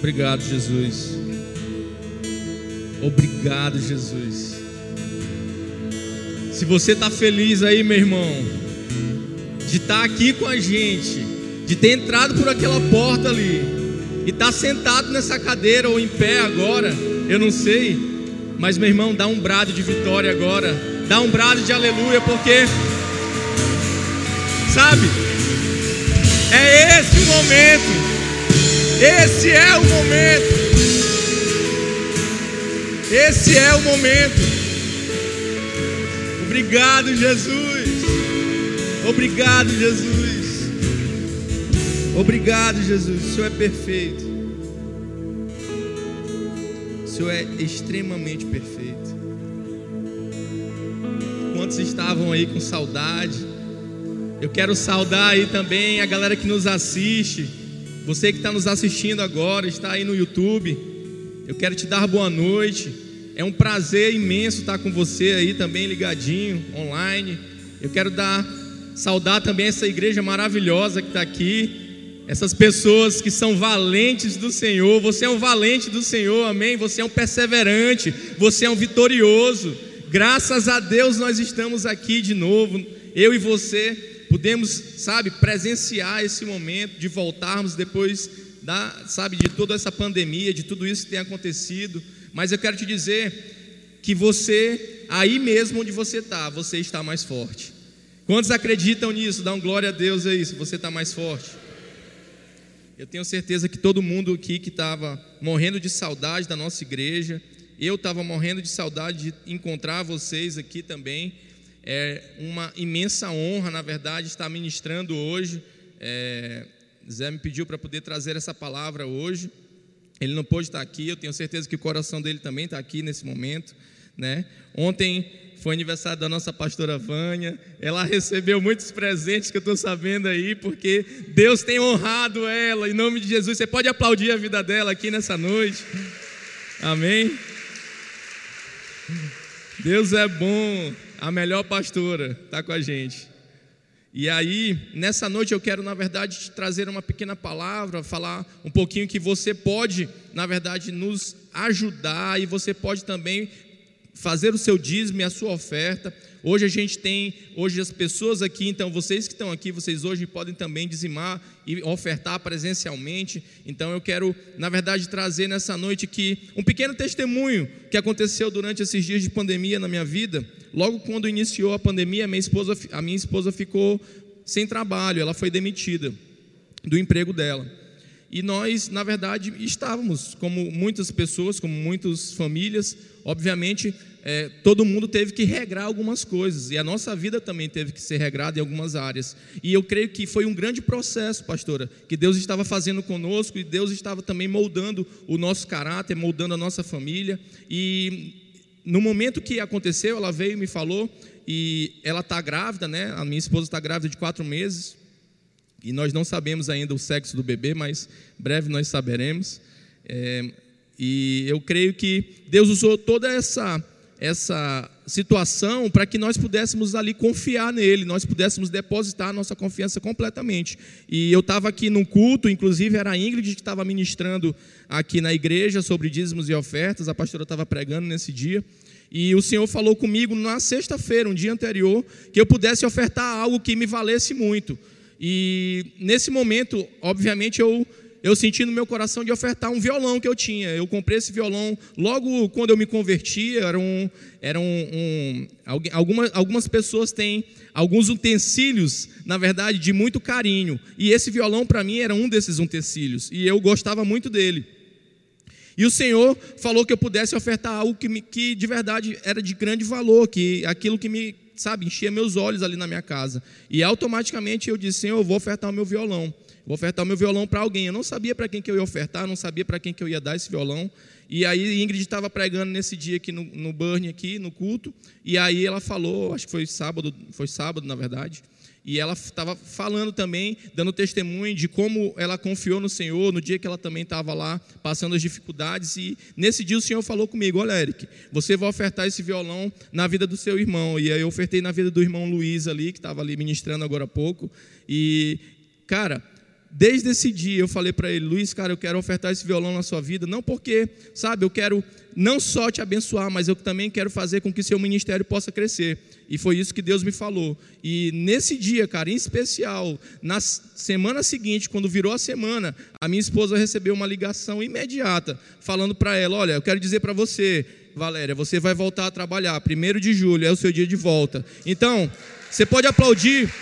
Obrigado, Jesus. Obrigado, Jesus. Se você está feliz aí, meu irmão, de estar tá aqui com a gente, de ter entrado por aquela porta ali e estar tá sentado nessa cadeira ou em pé agora, eu não sei, mas meu irmão, dá um brado de vitória agora, dá um brado de aleluia, porque, sabe, é esse o momento. Esse é o momento. Esse é o momento. Obrigado, Jesus. Obrigado, Jesus. Obrigado, Jesus. O Senhor é perfeito. O Senhor é extremamente perfeito. Quantos estavam aí com saudade? Eu quero saudar aí também a galera que nos assiste. Você que está nos assistindo agora, está aí no YouTube, eu quero te dar boa noite. É um prazer imenso estar com você aí também ligadinho, online. Eu quero dar saudar também essa igreja maravilhosa que está aqui, essas pessoas que são valentes do Senhor. Você é um valente do Senhor, amém? Você é um perseverante, você é um vitorioso. Graças a Deus nós estamos aqui de novo, eu e você Podemos, sabe, presenciar esse momento de voltarmos depois da, sabe, de toda essa pandemia, de tudo isso que tem acontecido. Mas eu quero te dizer que você, aí mesmo onde você está, você está mais forte. Quantos acreditam nisso? Dá um glória a Deus aí, se você está mais forte. Eu tenho certeza que todo mundo aqui que estava morrendo de saudade da nossa igreja, eu estava morrendo de saudade de encontrar vocês aqui também. É uma imensa honra, na verdade, estar ministrando hoje. É, Zé me pediu para poder trazer essa palavra hoje. Ele não pôde estar aqui, eu tenho certeza que o coração dele também está aqui nesse momento. Né? Ontem foi aniversário da nossa pastora Vânia. Ela recebeu muitos presentes que eu estou sabendo aí, porque Deus tem honrado ela, em nome de Jesus. Você pode aplaudir a vida dela aqui nessa noite. Amém. Deus é bom a melhor pastora está com a gente. E aí, nessa noite eu quero, na verdade, te trazer uma pequena palavra, falar um pouquinho que você pode, na verdade, nos ajudar e você pode também fazer o seu dízimo e a sua oferta. Hoje a gente tem, hoje as pessoas aqui, então vocês que estão aqui, vocês hoje podem também dizimar e ofertar presencialmente. Então eu quero, na verdade, trazer nessa noite aqui um pequeno testemunho que aconteceu durante esses dias de pandemia na minha vida. Logo quando iniciou a pandemia, minha esposa, a minha esposa ficou sem trabalho, ela foi demitida do emprego dela. E nós, na verdade, estávamos, como muitas pessoas, como muitas famílias, obviamente, é, todo mundo teve que regrar algumas coisas, e a nossa vida também teve que ser regrada em algumas áreas. E eu creio que foi um grande processo, pastora, que Deus estava fazendo conosco, e Deus estava também moldando o nosso caráter, moldando a nossa família. E no momento que aconteceu, ela veio e me falou, e ela está grávida, né? A minha esposa está grávida de quatro meses. E nós não sabemos ainda o sexo do bebê, mas breve nós saberemos. É, e eu creio que Deus usou toda essa essa situação para que nós pudéssemos ali confiar nele, nós pudéssemos depositar a nossa confiança completamente. E eu estava aqui num culto, inclusive era a Ingrid que estava ministrando aqui na igreja sobre dízimos e ofertas, a pastora estava pregando nesse dia. E o Senhor falou comigo na sexta-feira, um dia anterior, que eu pudesse ofertar algo que me valesse muito. E nesse momento, obviamente, eu, eu senti no meu coração de ofertar um violão que eu tinha. Eu comprei esse violão logo quando eu me converti. Era um, era um, um algumas, algumas pessoas têm alguns utensílios, na verdade, de muito carinho. E esse violão, para mim, era um desses utensílios. E eu gostava muito dele. E o Senhor falou que eu pudesse ofertar algo que, me, que de verdade era de grande valor, que aquilo que me sabe, enchia meus olhos ali na minha casa. E automaticamente eu disse: Senhor, eu vou ofertar o meu violão. Vou ofertar o meu violão para alguém. Eu não sabia para quem que eu ia ofertar, não sabia para quem que eu ia dar esse violão. E aí Ingrid estava pregando nesse dia aqui no, no Burn, aqui no culto. E aí ela falou, acho que foi sábado, foi sábado na verdade. E ela estava falando também, dando testemunho de como ela confiou no Senhor no dia que ela também estava lá passando as dificuldades. E nesse dia o Senhor falou comigo: Olha, Eric, você vai ofertar esse violão na vida do seu irmão. E aí eu ofertei na vida do irmão Luiz ali, que estava ali ministrando agora há pouco. E, cara, desde esse dia eu falei para ele, Luiz, cara, eu quero ofertar esse violão na sua vida, não porque, sabe, eu quero não só te abençoar, mas eu também quero fazer com que seu ministério possa crescer. E foi isso que Deus me falou. E nesse dia, cara, em especial, na semana seguinte, quando virou a semana, a minha esposa recebeu uma ligação imediata, falando para ela: Olha, eu quero dizer para você, Valéria, você vai voltar a trabalhar. Primeiro de julho é o seu dia de volta. Então, você pode aplaudir.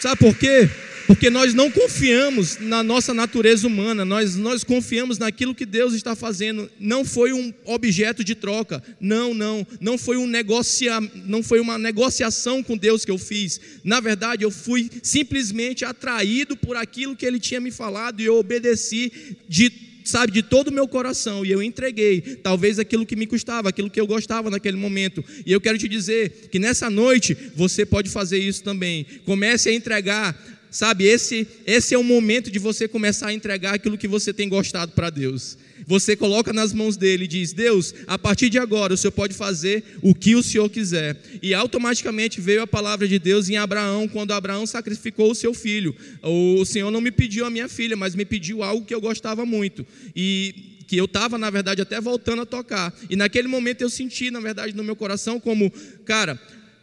Sabe por quê? Porque nós não confiamos na nossa natureza humana, nós, nós confiamos naquilo que Deus está fazendo. Não foi um objeto de troca, não, não, não foi, um negocia, não foi uma negociação com Deus que eu fiz. Na verdade, eu fui simplesmente atraído por aquilo que Ele tinha me falado e eu obedeci de sabe, de todo o meu coração, e eu entreguei, talvez aquilo que me custava, aquilo que eu gostava naquele momento. E eu quero te dizer que nessa noite você pode fazer isso também. Comece a entregar Sabe, esse, esse é o momento de você começar a entregar aquilo que você tem gostado para Deus. Você coloca nas mãos dele e diz: Deus, a partir de agora o Senhor pode fazer o que o Senhor quiser. E automaticamente veio a palavra de Deus em Abraão, quando Abraão sacrificou o seu filho. O Senhor não me pediu a minha filha, mas me pediu algo que eu gostava muito. E que eu estava, na verdade, até voltando a tocar. E naquele momento eu senti, na verdade, no meu coração, como, cara,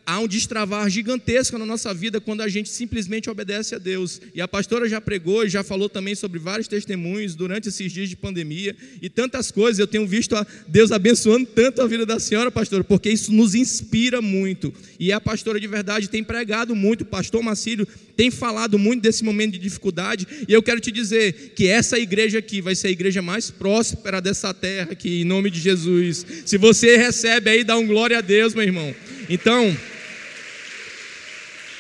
há um destravar gigantesco na nossa vida quando a gente simplesmente obedece a Deus. E a pastora já pregou e já falou também sobre vários testemunhos durante esses dias de pandemia e tantas coisas. Eu tenho visto Deus abençoando tanto a vida da senhora, pastora, porque isso nos inspira muito. E a pastora de verdade tem pregado muito, o pastor Macílio tem falado muito desse momento de dificuldade. E eu quero te dizer que essa igreja aqui vai ser a igreja mais próspera dessa terra aqui, em nome de Jesus. Se você recebe aí, dá um glória a Deus, meu irmão. Então,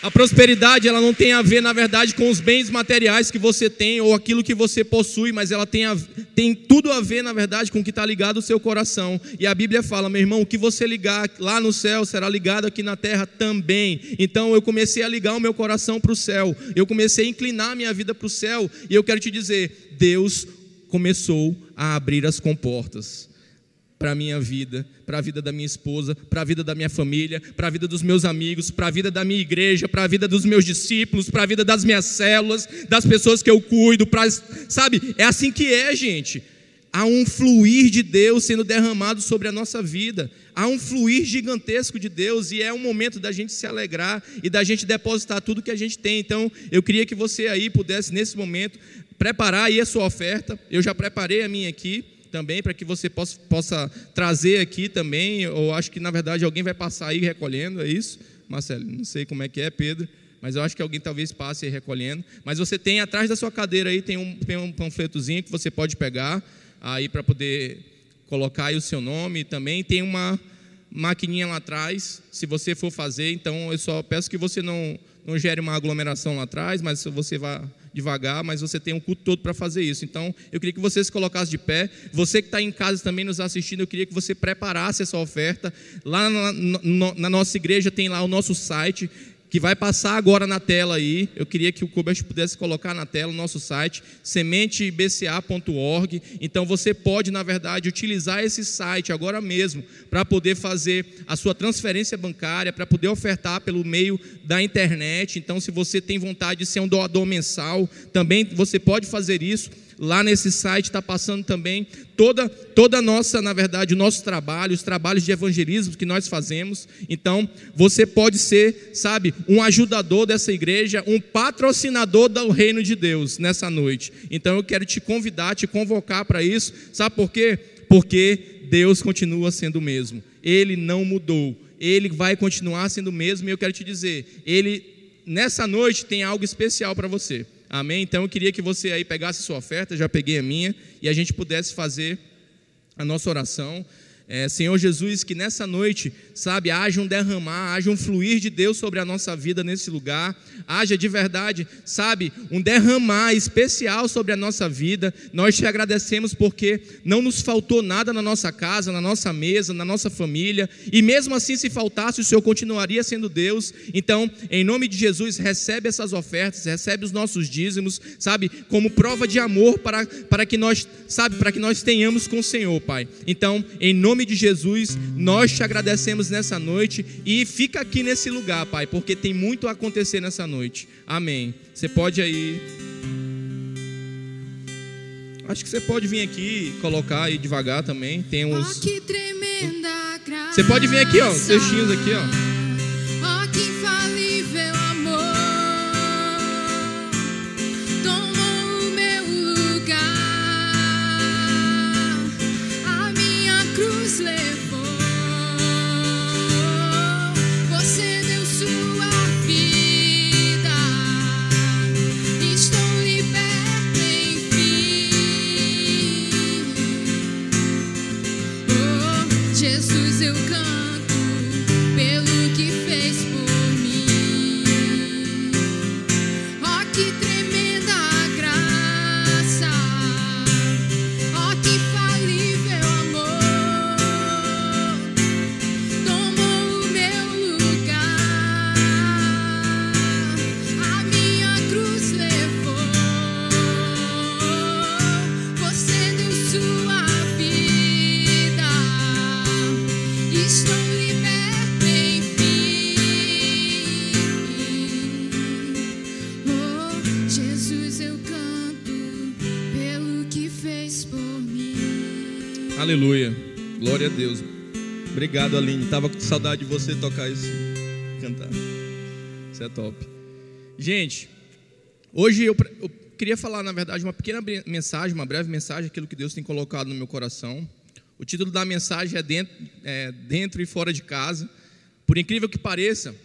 a prosperidade ela não tem a ver, na verdade, com os bens materiais que você tem ou aquilo que você possui, mas ela tem, a, tem tudo a ver, na verdade, com o que está ligado ao seu coração. E a Bíblia fala, meu irmão, o que você ligar lá no céu será ligado aqui na terra também. Então eu comecei a ligar o meu coração para o céu, eu comecei a inclinar a minha vida para o céu, e eu quero te dizer, Deus começou a abrir as comportas para a minha vida, para a vida da minha esposa, para a vida da minha família, para a vida dos meus amigos, para a vida da minha igreja, para a vida dos meus discípulos, para a vida das minhas células, das pessoas que eu cuido, pra, sabe? É assim que é, gente. Há um fluir de Deus sendo derramado sobre a nossa vida. Há um fluir gigantesco de Deus e é um momento da gente se alegrar e da gente depositar tudo que a gente tem. Então, eu queria que você aí pudesse, nesse momento, preparar aí a sua oferta. Eu já preparei a minha aqui também, para que você possa, possa trazer aqui também. Eu acho que, na verdade, alguém vai passar aí recolhendo, é isso? Marcelo, não sei como é que é, Pedro, mas eu acho que alguém talvez passe aí recolhendo. Mas você tem atrás da sua cadeira aí, tem um, tem um panfletozinho que você pode pegar aí para poder colocar aí o seu nome. Também tem uma maquininha lá atrás, se você for fazer, então eu só peço que você não, não gere uma aglomeração lá atrás, mas você vá devagar, mas você tem um culto todo para fazer isso. Então, eu queria que você se colocasse de pé. Você que está em casa também nos assistindo, eu queria que você preparasse essa oferta. Lá na, na, na nossa igreja tem lá o nosso site que vai passar agora na tela aí. Eu queria que o Kubert pudesse colocar na tela o nosso site, sementebca.org. Então você pode, na verdade, utilizar esse site agora mesmo para poder fazer a sua transferência bancária, para poder ofertar pelo meio da internet. Então, se você tem vontade de ser um doador mensal, também você pode fazer isso. Lá nesse site está passando também toda toda a nossa, na verdade, o nosso trabalho, os trabalhos de evangelismo que nós fazemos. Então, você pode ser, sabe, um ajudador dessa igreja, um patrocinador do reino de Deus nessa noite. Então, eu quero te convidar, te convocar para isso. Sabe por quê? Porque Deus continua sendo o mesmo. Ele não mudou. Ele vai continuar sendo o mesmo. E eu quero te dizer, ele nessa noite tem algo especial para você. Amém? Então eu queria que você aí pegasse sua oferta, já peguei a minha, e a gente pudesse fazer a nossa oração. É, Senhor Jesus, que nessa noite, sabe, haja um derramar, haja um fluir de Deus sobre a nossa vida nesse lugar, haja de verdade, sabe, um derramar especial sobre a nossa vida. Nós te agradecemos porque não nos faltou nada na nossa casa, na nossa mesa, na nossa família, e mesmo assim, se faltasse, o Senhor continuaria sendo Deus. Então, em nome de Jesus, recebe essas ofertas, recebe os nossos dízimos, sabe, como prova de amor para, para que nós, sabe, para que nós tenhamos com o Senhor, Pai. Então, em nome nome de Jesus, nós te agradecemos nessa noite e fica aqui nesse lugar, Pai, porque tem muito a acontecer nessa noite. Amém. Você pode aí. Acho que você pode vir aqui colocar aí devagar também. Tem uns. Que tremenda graça. Você pode vir aqui, ó, os textinhos aqui, ó. Jesus, eu canto Aleluia. Glória a Deus. Obrigado, Aline. Tava com saudade de você tocar isso, cantar. Isso é top. Gente, hoje eu, eu queria falar, na verdade, uma pequena mensagem, uma breve mensagem, aquilo que Deus tem colocado no meu coração. O título da mensagem é Dentro, é, dentro e Fora de Casa. Por incrível que pareça,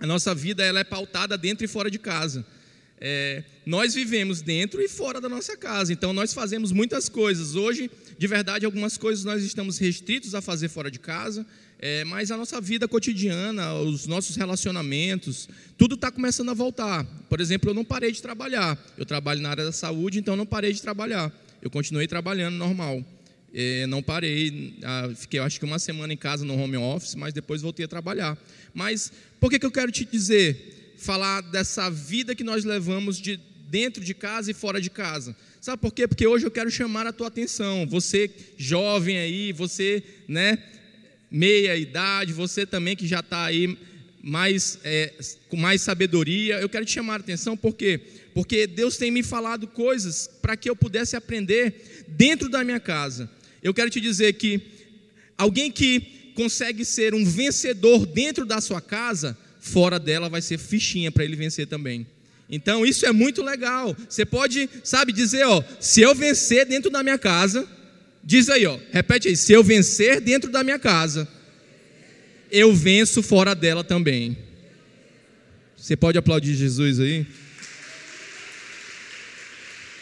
a nossa vida ela é pautada dentro e fora de casa. É, nós vivemos dentro e fora da nossa casa, então nós fazemos muitas coisas. Hoje, de verdade, algumas coisas nós estamos restritos a fazer fora de casa, é, mas a nossa vida cotidiana, os nossos relacionamentos, tudo está começando a voltar. Por exemplo, eu não parei de trabalhar. Eu trabalho na área da saúde, então não parei de trabalhar. Eu continuei trabalhando normal. É, não parei, ah, fiquei acho que uma semana em casa no home office, mas depois voltei a trabalhar. Mas por que, que eu quero te dizer, falar dessa vida que nós levamos de dentro de casa e fora de casa? Sabe por quê? Porque hoje eu quero chamar a tua atenção. Você jovem aí, você, né, meia idade, você também que já está aí mais, é, com mais sabedoria, eu quero te chamar a atenção, por quê? Porque Deus tem me falado coisas para que eu pudesse aprender dentro da minha casa. Eu quero te dizer que alguém que consegue ser um vencedor dentro da sua casa, fora dela vai ser fichinha para ele vencer também. Então isso é muito legal. Você pode, sabe, dizer, ó, se eu vencer dentro da minha casa, diz aí, ó, repete aí, se eu vencer dentro da minha casa, eu venço fora dela também. Você pode aplaudir Jesus aí?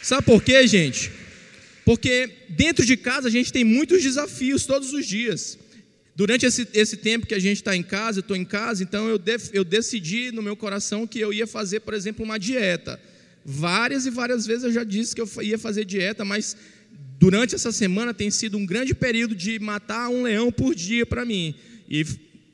Sabe por quê, gente? Porque dentro de casa a gente tem muitos desafios todos os dias. Durante esse, esse tempo que a gente está em casa, eu estou em casa, então eu, def, eu decidi no meu coração que eu ia fazer, por exemplo, uma dieta. Várias e várias vezes eu já disse que eu ia fazer dieta, mas durante essa semana tem sido um grande período de matar um leão por dia para mim. E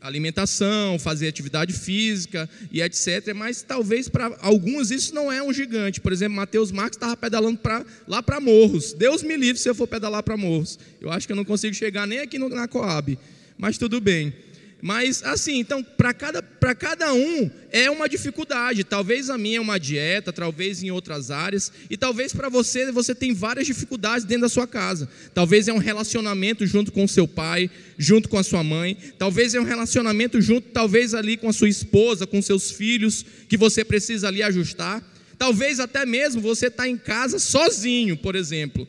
alimentação, fazer atividade física e etc. Mas talvez para alguns isso não é um gigante. Por exemplo, Mateus Marques estava pedalando pra, lá para Morros. Deus me livre se eu for pedalar para Morros. Eu acho que eu não consigo chegar nem aqui no, na Coab. Mas tudo bem. Mas assim, então, para cada, cada um é uma dificuldade. Talvez a minha é uma dieta, talvez em outras áreas. E talvez para você, você tem várias dificuldades dentro da sua casa. Talvez é um relacionamento junto com seu pai, junto com a sua mãe. Talvez é um relacionamento junto, talvez ali com a sua esposa, com seus filhos, que você precisa ali ajustar. Talvez até mesmo você está em casa sozinho, por exemplo.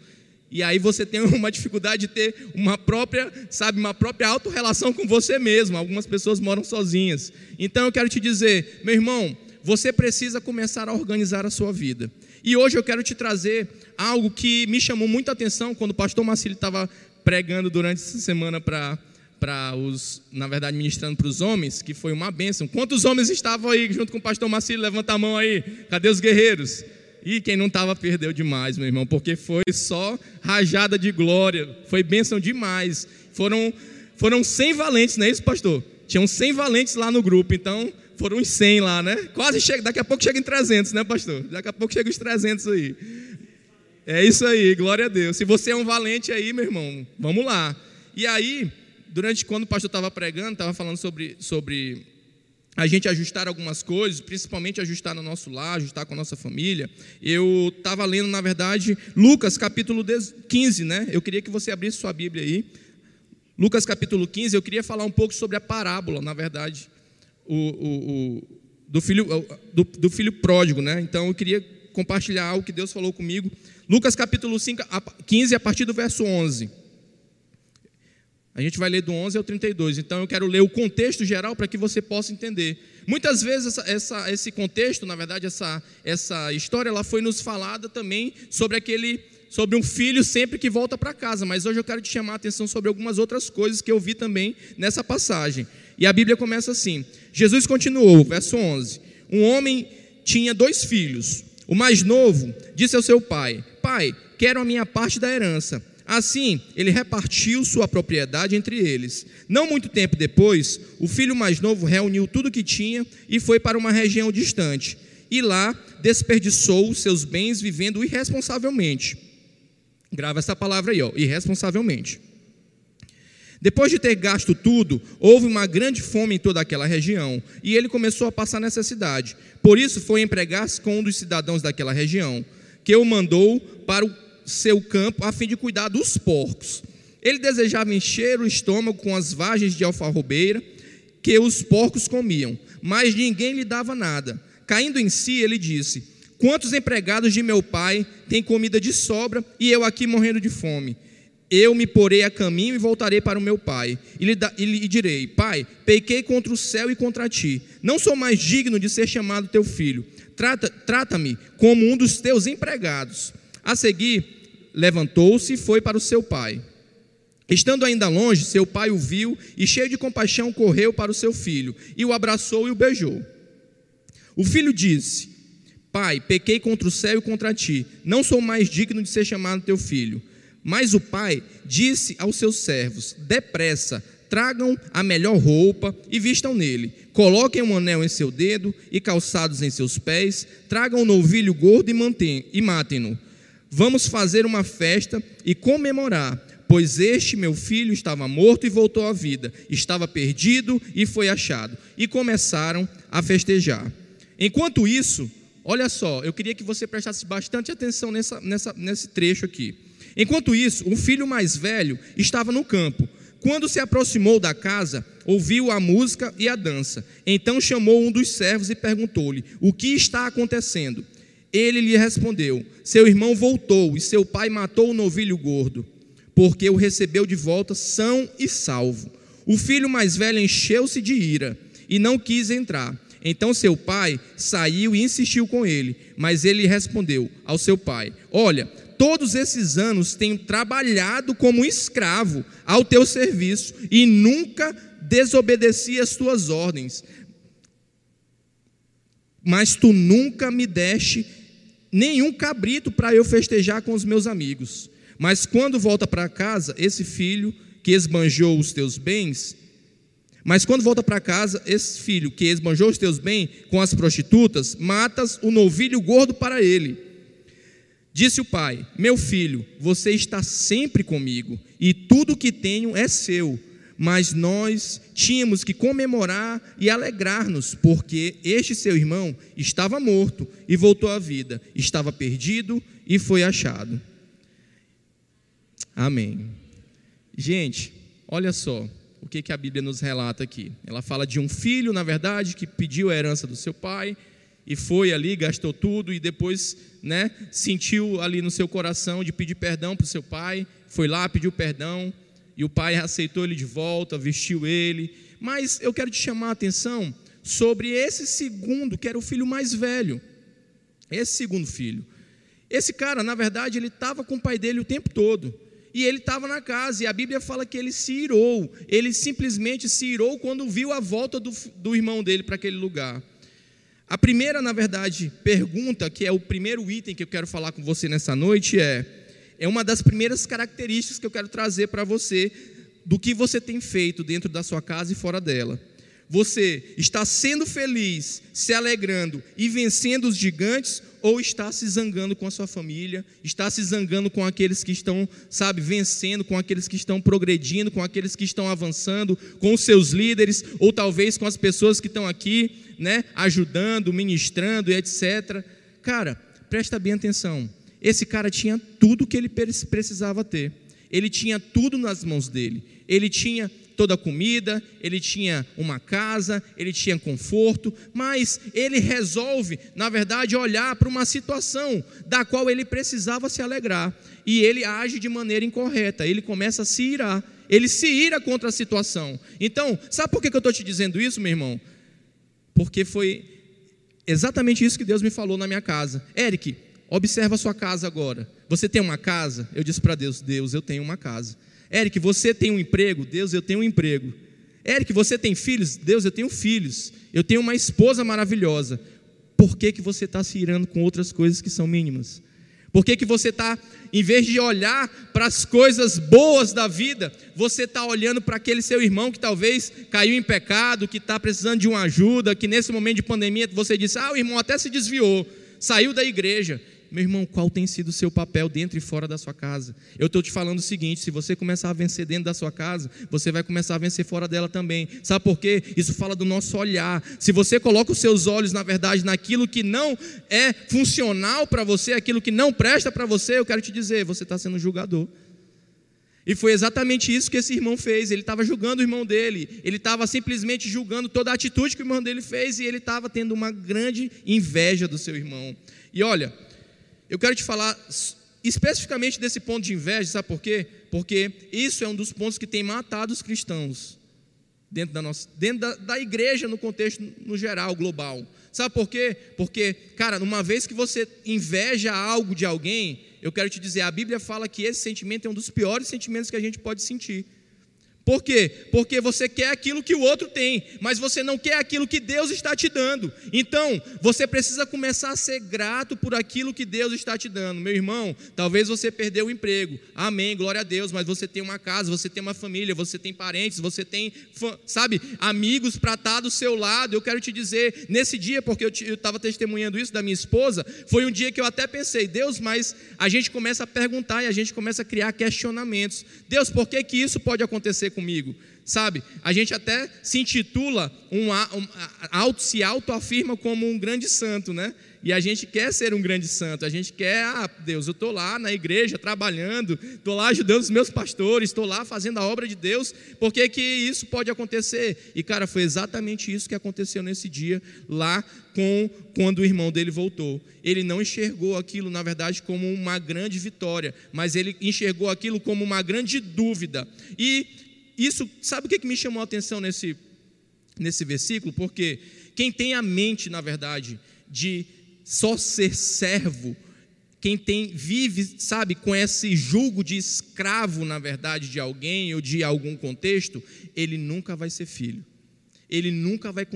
E aí você tem uma dificuldade de ter uma própria, sabe, uma própria autorrelação com você mesmo. Algumas pessoas moram sozinhas. Então eu quero te dizer, meu irmão, você precisa começar a organizar a sua vida. E hoje eu quero te trazer algo que me chamou muita atenção quando o pastor Marcílio estava pregando durante essa semana para para os, na verdade, ministrando para os homens, que foi uma bênção. Quantos homens estavam aí junto com o pastor Marcílio? Levanta a mão aí. Cadê os guerreiros? E quem não estava perdeu demais, meu irmão, porque foi só rajada de glória, foi bênção demais. Foram, foram 100 valentes, não é isso, pastor? Tinham 100 valentes lá no grupo, então foram uns 100 lá, né? Quase chega, daqui a pouco chega em 300, né, pastor? Daqui a pouco chega os 300 aí. É isso aí, glória a Deus. Se você é um valente aí, meu irmão, vamos lá. E aí, durante quando o pastor estava pregando, estava falando sobre, sobre a gente ajustar algumas coisas, principalmente ajustar no nosso lar, ajustar com a nossa família. Eu estava lendo, na verdade, Lucas capítulo 15, né? Eu queria que você abrisse sua Bíblia aí. Lucas capítulo 15, eu queria falar um pouco sobre a parábola, na verdade, o, o, o do, filho, do, do filho pródigo, né? Então eu queria compartilhar algo que Deus falou comigo. Lucas capítulo 5, 15, a partir do verso 11. A gente vai ler do 11 ao 32, então eu quero ler o contexto geral para que você possa entender. Muitas vezes essa, essa, esse contexto, na verdade, essa, essa história, ela foi nos falada também sobre aquele, sobre um filho sempre que volta para casa. Mas hoje eu quero te chamar a atenção sobre algumas outras coisas que eu vi também nessa passagem. E a Bíblia começa assim: Jesus continuou, verso 11: Um homem tinha dois filhos. O mais novo disse ao seu pai: Pai, quero a minha parte da herança. Assim, ele repartiu sua propriedade entre eles. Não muito tempo depois, o filho mais novo reuniu tudo que tinha e foi para uma região distante. E lá desperdiçou seus bens vivendo irresponsavelmente. Grava essa palavra aí, ó, irresponsavelmente. Depois de ter gasto tudo, houve uma grande fome em toda aquela região, e ele começou a passar necessidade. Por isso foi empregar-se com um dos cidadãos daquela região, que o mandou para o seu campo a fim de cuidar dos porcos. Ele desejava encher o estômago com as vagens de alfarrobeira que os porcos comiam, mas ninguém lhe dava nada. Caindo em si, ele disse: Quantos empregados de meu pai têm comida de sobra e eu aqui morrendo de fome? Eu me porei a caminho e voltarei para o meu pai. E lhe, da, e lhe direi: Pai, pequei contra o céu e contra ti. Não sou mais digno de ser chamado teu filho. Trata-me trata como um dos teus empregados. A seguir, levantou-se e foi para o seu pai. Estando ainda longe, seu pai o viu e, cheio de compaixão, correu para o seu filho e o abraçou e o beijou. O filho disse: Pai, pequei contra o céu e contra ti, não sou mais digno de ser chamado teu filho. Mas o pai disse aos seus servos: Depressa, tragam a melhor roupa e vistam nele. Coloquem um anel em seu dedo e calçados em seus pés. Tragam um novilho gordo e matem-no. Vamos fazer uma festa e comemorar, pois este meu filho estava morto e voltou à vida, estava perdido e foi achado. E começaram a festejar. Enquanto isso, olha só, eu queria que você prestasse bastante atenção nessa, nessa, nesse trecho aqui. Enquanto isso, o filho mais velho estava no campo. Quando se aproximou da casa, ouviu a música e a dança. Então chamou um dos servos e perguntou-lhe: O que está acontecendo? Ele lhe respondeu: Seu irmão voltou e seu pai matou o novilho gordo, porque o recebeu de volta são e salvo. O filho mais velho encheu-se de ira e não quis entrar. Então seu pai saiu e insistiu com ele, mas ele respondeu ao seu pai: Olha, todos esses anos tenho trabalhado como escravo ao teu serviço e nunca desobedeci as tuas ordens. Mas tu nunca me deste nenhum cabrito para eu festejar com os meus amigos. Mas quando volta para casa, esse filho que esbanjou os teus bens, mas quando volta para casa, esse filho que esbanjou os teus bens com as prostitutas, matas o novilho gordo para ele. Disse o pai: Meu filho, você está sempre comigo, e tudo que tenho é seu mas nós tínhamos que comemorar e alegrar-nos, porque este seu irmão estava morto e voltou à vida, estava perdido e foi achado. Amém. Gente, olha só o que, a Bíblia nos relata aqui. Ela fala de um filho, na verdade, que pediu a herança do seu pai e foi ali, gastou tudo e depois, né, sentiu ali no seu coração de pedir perdão para o seu pai, foi lá, pediu perdão, e o pai aceitou ele de volta, vestiu ele. Mas eu quero te chamar a atenção sobre esse segundo, que era o filho mais velho. Esse segundo filho. Esse cara, na verdade, ele estava com o pai dele o tempo todo. E ele estava na casa, e a Bíblia fala que ele se irou. Ele simplesmente se irou quando viu a volta do, do irmão dele para aquele lugar. A primeira, na verdade, pergunta, que é o primeiro item que eu quero falar com você nessa noite, é: é uma das primeiras características que eu quero trazer para você do que você tem feito dentro da sua casa e fora dela. Você está sendo feliz, se alegrando e vencendo os gigantes ou está se zangando com a sua família, está se zangando com aqueles que estão, sabe, vencendo, com aqueles que estão progredindo, com aqueles que estão avançando, com os seus líderes, ou talvez com as pessoas que estão aqui, né, ajudando, ministrando e etc. Cara, presta bem atenção. Esse cara tinha tudo que ele precisava ter. Ele tinha tudo nas mãos dele. Ele tinha toda a comida, ele tinha uma casa, ele tinha conforto, mas ele resolve, na verdade, olhar para uma situação da qual ele precisava se alegrar, e ele age de maneira incorreta, ele começa a se irar, ele se ira contra a situação. Então, sabe por que eu estou te dizendo isso, meu irmão? Porque foi exatamente isso que Deus me falou na minha casa. Eric, observa a sua casa agora. Você tem uma casa? Eu disse para Deus: Deus, eu tenho uma casa. Eric, você tem um emprego? Deus, eu tenho um emprego. Eric, você tem filhos? Deus, eu tenho filhos. Eu tenho uma esposa maravilhosa. Por que, que você está se irando com outras coisas que são mínimas? Por que, que você está, em vez de olhar para as coisas boas da vida, você está olhando para aquele seu irmão que talvez caiu em pecado, que está precisando de uma ajuda, que nesse momento de pandemia você disse: Ah, o irmão até se desviou, saiu da igreja. Meu irmão, qual tem sido o seu papel dentro e fora da sua casa? Eu estou te falando o seguinte: se você começar a vencer dentro da sua casa, você vai começar a vencer fora dela também. Sabe por quê? Isso fala do nosso olhar. Se você coloca os seus olhos, na verdade, naquilo que não é funcional para você, aquilo que não presta para você, eu quero te dizer, você está sendo julgador. E foi exatamente isso que esse irmão fez. Ele estava julgando o irmão dele, ele estava simplesmente julgando toda a atitude que o irmão dele fez e ele estava tendo uma grande inveja do seu irmão. E olha, eu quero te falar especificamente desse ponto de inveja, sabe por quê? Porque isso é um dos pontos que tem matado os cristãos dentro da nossa, dentro da, da igreja no contexto no geral, global. Sabe por quê? Porque, cara, uma vez que você inveja algo de alguém, eu quero te dizer, a Bíblia fala que esse sentimento é um dos piores sentimentos que a gente pode sentir. Por quê? Porque você quer aquilo que o outro tem, mas você não quer aquilo que Deus está te dando. Então, você precisa começar a ser grato por aquilo que Deus está te dando. Meu irmão, talvez você perdeu o emprego. Amém, glória a Deus, mas você tem uma casa, você tem uma família, você tem parentes, você tem, sabe, amigos para estar do seu lado. Eu quero te dizer, nesse dia, porque eu estava testemunhando isso da minha esposa, foi um dia que eu até pensei, Deus, mas a gente começa a perguntar e a gente começa a criar questionamentos. Deus, por que que isso pode acontecer comigo, sabe? A gente até se intitula, um, um, auto, se autoafirma como um grande santo, né? E a gente quer ser um grande santo, a gente quer, ah, Deus, eu estou lá na igreja trabalhando, estou lá ajudando os meus pastores, estou lá fazendo a obra de Deus, por que, que isso pode acontecer? E cara, foi exatamente isso que aconteceu nesse dia, lá com quando o irmão dele voltou. Ele não enxergou aquilo, na verdade, como uma grande vitória, mas ele enxergou aquilo como uma grande dúvida. E isso, sabe o que me chamou a atenção nesse, nesse versículo? Porque quem tem a mente, na verdade, de só ser servo, quem tem vive, sabe, com esse julgo de escravo, na verdade, de alguém ou de algum contexto, ele nunca vai ser filho ele nunca vai,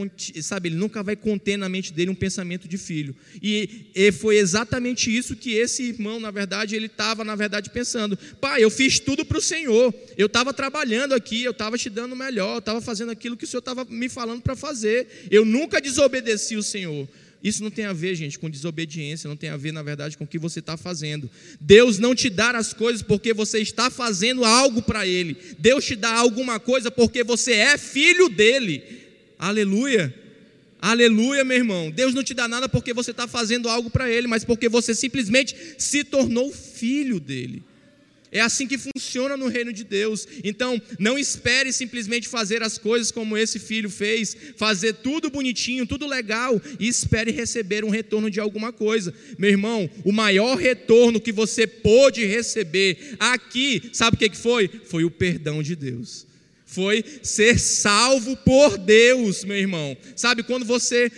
sabe, ele nunca vai conter na mente dele um pensamento de filho. E, e foi exatamente isso que esse irmão, na verdade, ele estava, na verdade, pensando: pai, eu fiz tudo para o Senhor, eu estava trabalhando aqui, eu estava te dando melhor, eu estava fazendo aquilo que o Senhor estava me falando para fazer, eu nunca desobedeci o Senhor. Isso não tem a ver, gente, com desobediência, não tem a ver, na verdade, com o que você está fazendo. Deus não te dá as coisas porque você está fazendo algo para Ele. Deus te dá alguma coisa porque você é filho dele. Aleluia. Aleluia, meu irmão. Deus não te dá nada porque você está fazendo algo para Ele, mas porque você simplesmente se tornou filho dele. É assim que funciona no reino de Deus. Então, não espere simplesmente fazer as coisas como esse filho fez, fazer tudo bonitinho, tudo legal, e espere receber um retorno de alguma coisa. Meu irmão, o maior retorno que você pôde receber aqui, sabe o que foi? Foi o perdão de Deus foi ser salvo por Deus, meu irmão. Sabe, quando você,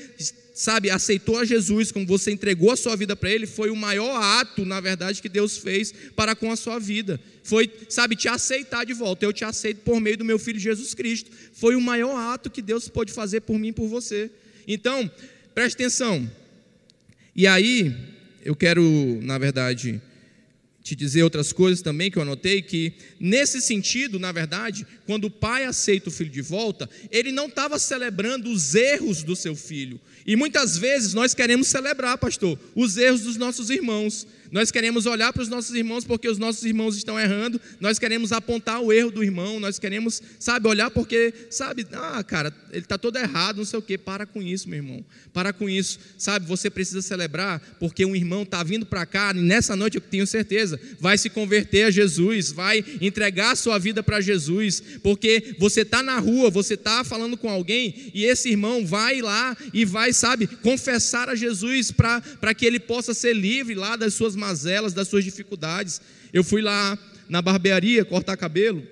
sabe, aceitou a Jesus, quando você entregou a sua vida para Ele, foi o maior ato, na verdade, que Deus fez para com a sua vida. Foi, sabe, te aceitar de volta. Eu te aceito por meio do meu Filho Jesus Cristo. Foi o maior ato que Deus pôde fazer por mim e por você. Então, preste atenção. E aí, eu quero, na verdade, te dizer outras coisas também que eu anotei, que nesse sentido, na verdade, quando o pai aceita o filho de volta, ele não estava celebrando os erros do seu filho. E muitas vezes nós queremos celebrar, pastor, os erros dos nossos irmãos. Nós queremos olhar para os nossos irmãos porque os nossos irmãos estão errando, nós queremos apontar o erro do irmão, nós queremos, sabe, olhar porque, sabe, ah, cara, ele está todo errado, não sei o quê. Para com isso, meu irmão, para com isso, sabe, você precisa celebrar porque um irmão está vindo para cá e nessa noite eu tenho certeza, vai se converter a Jesus, vai entregar a sua vida para Jesus, porque você está na rua, você está falando com alguém e esse irmão vai lá e vai, sabe, confessar a Jesus para que ele possa ser livre lá das suas mazelas, das suas dificuldades. Eu fui lá na barbearia cortar cabelo,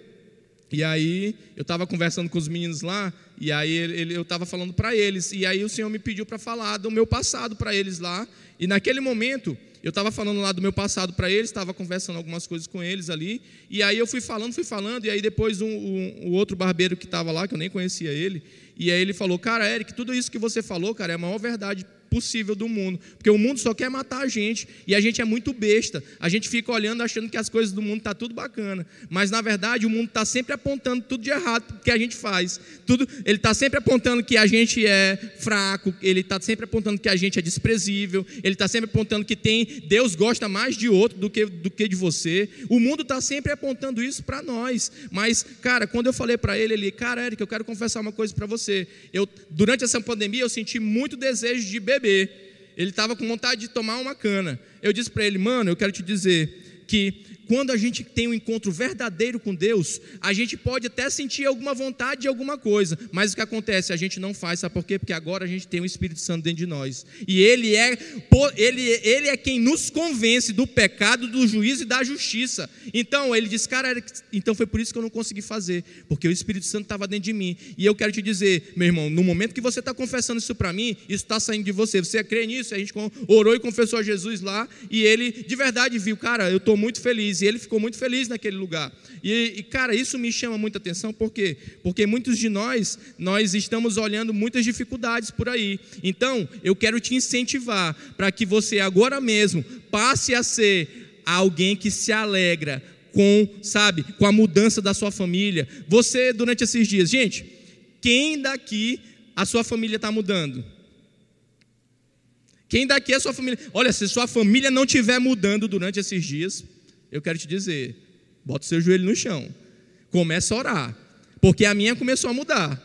e aí eu estava conversando com os meninos lá, e aí ele, eu estava falando para eles, e aí o Senhor me pediu para falar do meu passado para eles lá, e naquele momento eu estava falando lá do meu passado para eles, estava conversando algumas coisas com eles ali, e aí eu fui falando, fui falando, e aí depois um, um, o outro barbeiro que estava lá, que eu nem conhecia ele, e aí ele falou, cara, Eric, tudo isso que você falou, cara, é a maior verdade possível do mundo, porque o mundo só quer matar a gente e a gente é muito besta. A gente fica olhando achando que as coisas do mundo tá tudo bacana, mas na verdade o mundo está sempre apontando tudo de errado que a gente faz. Tudo, ele está sempre apontando que a gente é fraco, ele está sempre apontando que a gente é desprezível, ele está sempre apontando que tem Deus gosta mais de outro do que do que de você. O mundo está sempre apontando isso para nós. Mas cara, quando eu falei para ele, ele, cara, Eric, eu quero confessar uma coisa para você. Eu durante essa pandemia eu senti muito desejo de beber beber. Ele estava com vontade de tomar uma cana. Eu disse para ele, mano, eu quero te dizer que quando a gente tem um encontro verdadeiro com Deus, a gente pode até sentir alguma vontade de alguma coisa, mas o que acontece? A gente não faz, sabe por quê? Porque agora a gente tem o Espírito Santo dentro de nós. E ele é, ele, ele é quem nos convence do pecado, do juízo e da justiça. Então, ele disse, cara, então foi por isso que eu não consegui fazer, porque o Espírito Santo estava dentro de mim. E eu quero te dizer, meu irmão, no momento que você está confessando isso para mim, isso está saindo de você. Você crê nisso? A gente orou e confessou a Jesus lá, e ele de verdade viu, cara, eu estou muito feliz e ele ficou muito feliz naquele lugar. E, e, cara, isso me chama muita atenção, por quê? Porque muitos de nós, nós estamos olhando muitas dificuldades por aí. Então, eu quero te incentivar para que você agora mesmo passe a ser alguém que se alegra com, sabe, com a mudança da sua família. Você, durante esses dias, gente, quem daqui a sua família está mudando? Quem daqui a sua família? Olha, se sua família não estiver mudando durante esses dias, eu quero te dizer: bota o seu joelho no chão, começa a orar, porque a minha começou a mudar.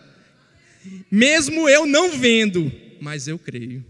Mesmo eu não vendo, mas eu creio.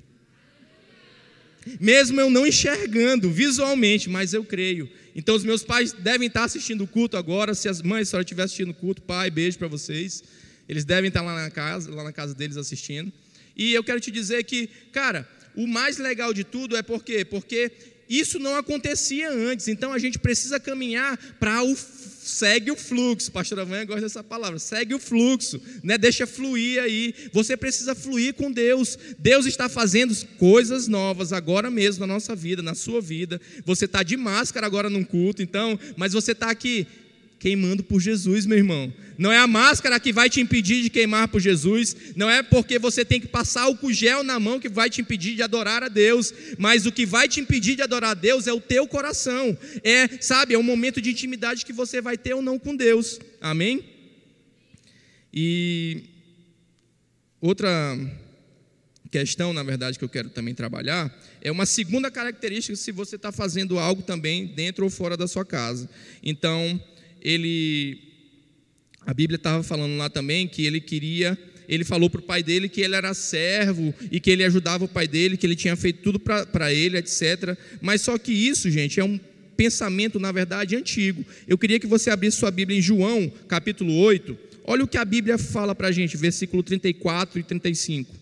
Mesmo eu não enxergando visualmente, mas eu creio. Então os meus pais devem estar assistindo o culto agora. Se as mães só estiver assistindo o culto, pai, beijo para vocês. Eles devem estar lá na casa, lá na casa deles assistindo. E eu quero te dizer que, cara, o mais legal de tudo é por quê? Porque isso não acontecia antes, então a gente precisa caminhar para o segue o fluxo. Pastor Avanha gosta dessa palavra. Segue o fluxo, né? Deixa fluir aí. Você precisa fluir com Deus. Deus está fazendo coisas novas agora mesmo na nossa vida, na sua vida. Você está de máscara agora num culto, então, mas você está aqui queimando por Jesus, meu irmão. Não é a máscara que vai te impedir de queimar por Jesus, não é porque você tem que passar o gel na mão que vai te impedir de adorar a Deus, mas o que vai te impedir de adorar a Deus é o teu coração. É, sabe, é um momento de intimidade que você vai ter ou não com Deus. Amém? E outra questão, na verdade, que eu quero também trabalhar, é uma segunda característica se você está fazendo algo também dentro ou fora da sua casa. Então, ele a Bíblia estava falando lá também que ele queria, ele falou para o pai dele que ele era servo e que ele ajudava o pai dele, que ele tinha feito tudo para ele, etc. Mas só que isso, gente, é um pensamento, na verdade, antigo. Eu queria que você abrisse sua Bíblia em João, capítulo 8. Olha o que a Bíblia fala para a gente, versículo 34 e 35.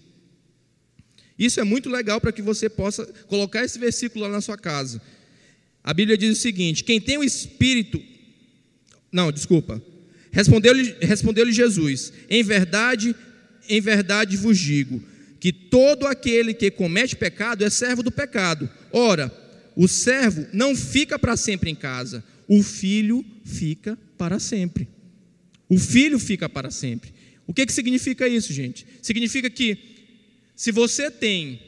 Isso é muito legal para que você possa colocar esse versículo lá na sua casa. A Bíblia diz o seguinte: quem tem o Espírito não, desculpa. Respondeu-lhe respondeu Jesus: Em verdade, em verdade vos digo que todo aquele que comete pecado é servo do pecado. Ora, o servo não fica para sempre em casa, o filho fica para sempre. O filho fica para sempre. O que, que significa isso, gente? Significa que se você tem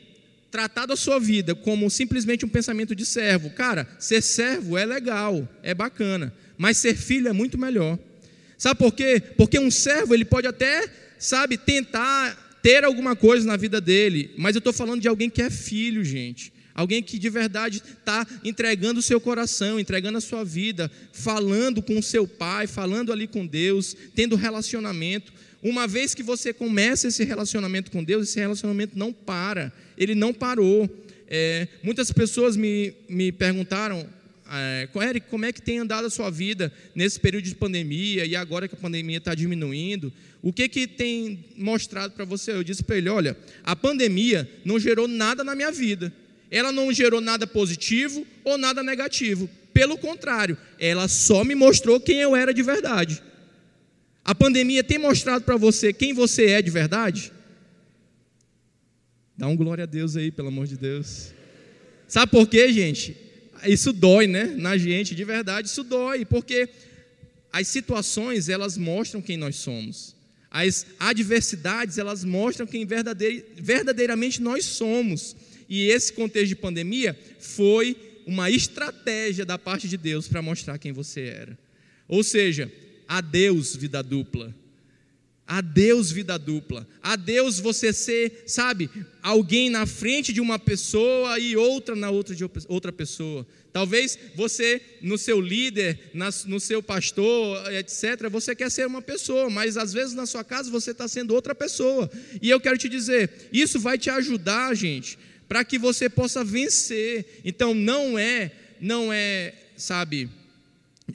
tratado a sua vida como simplesmente um pensamento de servo, cara, ser servo é legal, é bacana, mas ser filho é muito melhor. Sabe por quê? Porque um servo, ele pode até, sabe, tentar ter alguma coisa na vida dele, mas eu estou falando de alguém que é filho, gente. Alguém que de verdade está entregando o seu coração, entregando a sua vida, falando com o seu pai, falando ali com Deus, tendo relacionamento. Uma vez que você começa esse relacionamento com Deus, esse relacionamento não para, ele não parou. É, muitas pessoas me, me perguntaram, é, Eric, como é que tem andado a sua vida nesse período de pandemia e agora que a pandemia está diminuindo? O que, que tem mostrado para você? Eu disse para ele: olha, a pandemia não gerou nada na minha vida ela não gerou nada positivo ou nada negativo. Pelo contrário, ela só me mostrou quem eu era de verdade. A pandemia tem mostrado para você quem você é de verdade? Dá um glória a Deus aí, pelo amor de Deus. Sabe por quê, gente? Isso dói, né? Na gente, de verdade, isso dói, porque as situações, elas mostram quem nós somos. As adversidades, elas mostram quem verdadeiramente nós somos. E esse contexto de pandemia foi uma estratégia da parte de Deus para mostrar quem você era. Ou seja, adeus vida dupla. Adeus vida dupla. Adeus você ser, sabe, alguém na frente de uma pessoa e outra na outra de outra pessoa. Talvez você, no seu líder, no seu pastor, etc., você quer ser uma pessoa, mas às vezes na sua casa você está sendo outra pessoa. E eu quero te dizer, isso vai te ajudar, gente, para que você possa vencer. Então não é, não é, sabe,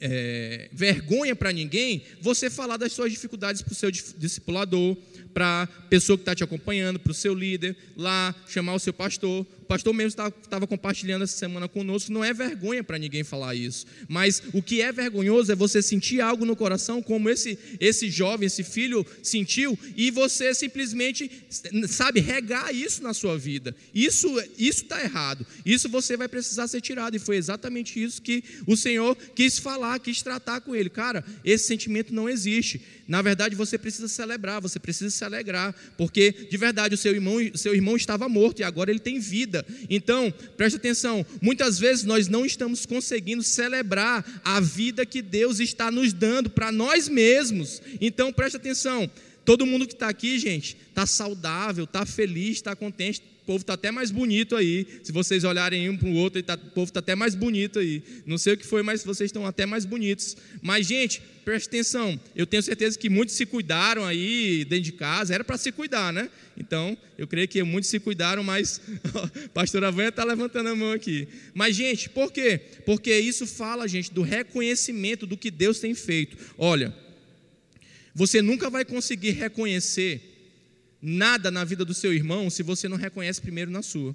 é, vergonha para ninguém você falar das suas dificuldades para o seu discipulador, para a pessoa que está te acompanhando, para o seu líder, lá chamar o seu pastor. O pastor mesmo estava compartilhando essa semana conosco. Não é vergonha para ninguém falar isso. Mas o que é vergonhoso é você sentir algo no coração, como esse, esse jovem, esse filho sentiu, e você simplesmente, sabe, regar isso na sua vida. Isso está errado. Isso você vai precisar ser tirado. E foi exatamente isso que o Senhor quis falar, quis tratar com ele. Cara, esse sentimento não existe. Na verdade, você precisa celebrar, você precisa se alegrar, porque de verdade o seu irmão, seu irmão estava morto e agora ele tem vida. Então, preste atenção, muitas vezes nós não estamos conseguindo celebrar a vida que Deus está nos dando para nós mesmos. Então, preste atenção, todo mundo que está aqui, gente, está saudável, está feliz, está contente, povo está até mais bonito aí. Se vocês olharem um para o outro, tá, o povo está até mais bonito aí. Não sei o que foi, mas vocês estão até mais bonitos. Mas, gente, preste atenção. Eu tenho certeza que muitos se cuidaram aí dentro de casa. Era para se cuidar, né? Então, eu creio que muitos se cuidaram, mas a pastora está levantando a mão aqui. Mas, gente, por quê? Porque isso fala, gente, do reconhecimento do que Deus tem feito. Olha, você nunca vai conseguir reconhecer nada na vida do seu irmão se você não reconhece primeiro na sua.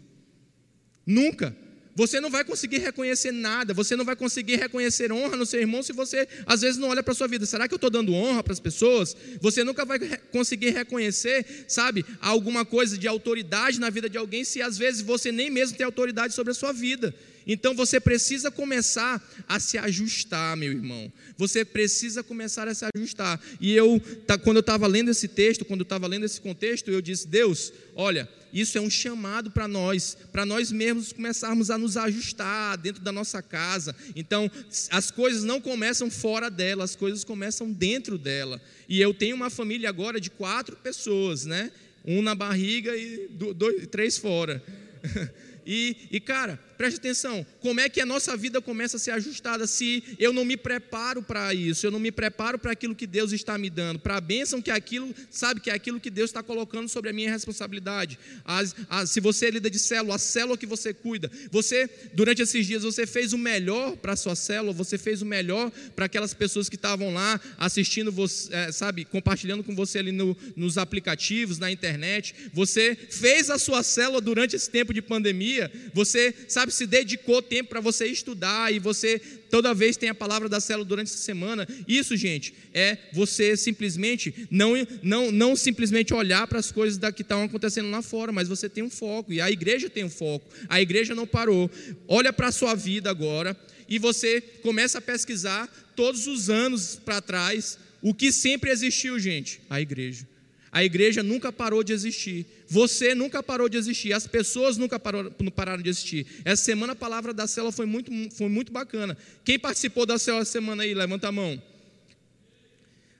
Nunca. Você não vai conseguir reconhecer nada, você não vai conseguir reconhecer honra no seu irmão se você às vezes não olha para a sua vida. Será que eu estou dando honra para as pessoas? Você nunca vai conseguir reconhecer, sabe, alguma coisa de autoridade na vida de alguém se às vezes você nem mesmo tem autoridade sobre a sua vida. Então você precisa começar a se ajustar, meu irmão. Você precisa começar a se ajustar. E eu, tá, quando eu estava lendo esse texto, quando eu estava lendo esse contexto, eu disse: Deus, olha, isso é um chamado para nós, para nós mesmos começarmos a nos ajustar dentro da nossa casa. Então, as coisas não começam fora dela, as coisas começam dentro dela. E eu tenho uma família agora de quatro pessoas, né? Um na barriga e dois, três fora. E, e, cara, preste atenção, como é que a nossa vida começa a ser ajustada se eu não me preparo para isso, eu não me preparo para aquilo que Deus está me dando, para a bênção que é aquilo, sabe, que é aquilo que Deus está colocando sobre a minha responsabilidade. As, as, se você é líder de célula, a célula que você cuida, você, durante esses dias, você fez o melhor para a sua célula, você fez o melhor para aquelas pessoas que estavam lá assistindo, você, é, sabe, compartilhando com você ali no, nos aplicativos, na internet, você fez a sua célula durante esse tempo de pandemia você, sabe, se dedicou tempo para você estudar e você toda vez tem a palavra da célula durante essa semana. Isso, gente, é você simplesmente não, não, não simplesmente olhar para as coisas da que estão acontecendo lá fora, mas você tem um foco e a igreja tem um foco. A igreja não parou. Olha para a sua vida agora e você começa a pesquisar todos os anos para trás o que sempre existiu, gente, a igreja. A igreja nunca parou de existir. Você nunca parou de existir. As pessoas nunca parou, pararam de existir. Essa semana a palavra da célula foi muito, foi muito bacana. Quem participou da célula essa semana aí? Levanta a mão.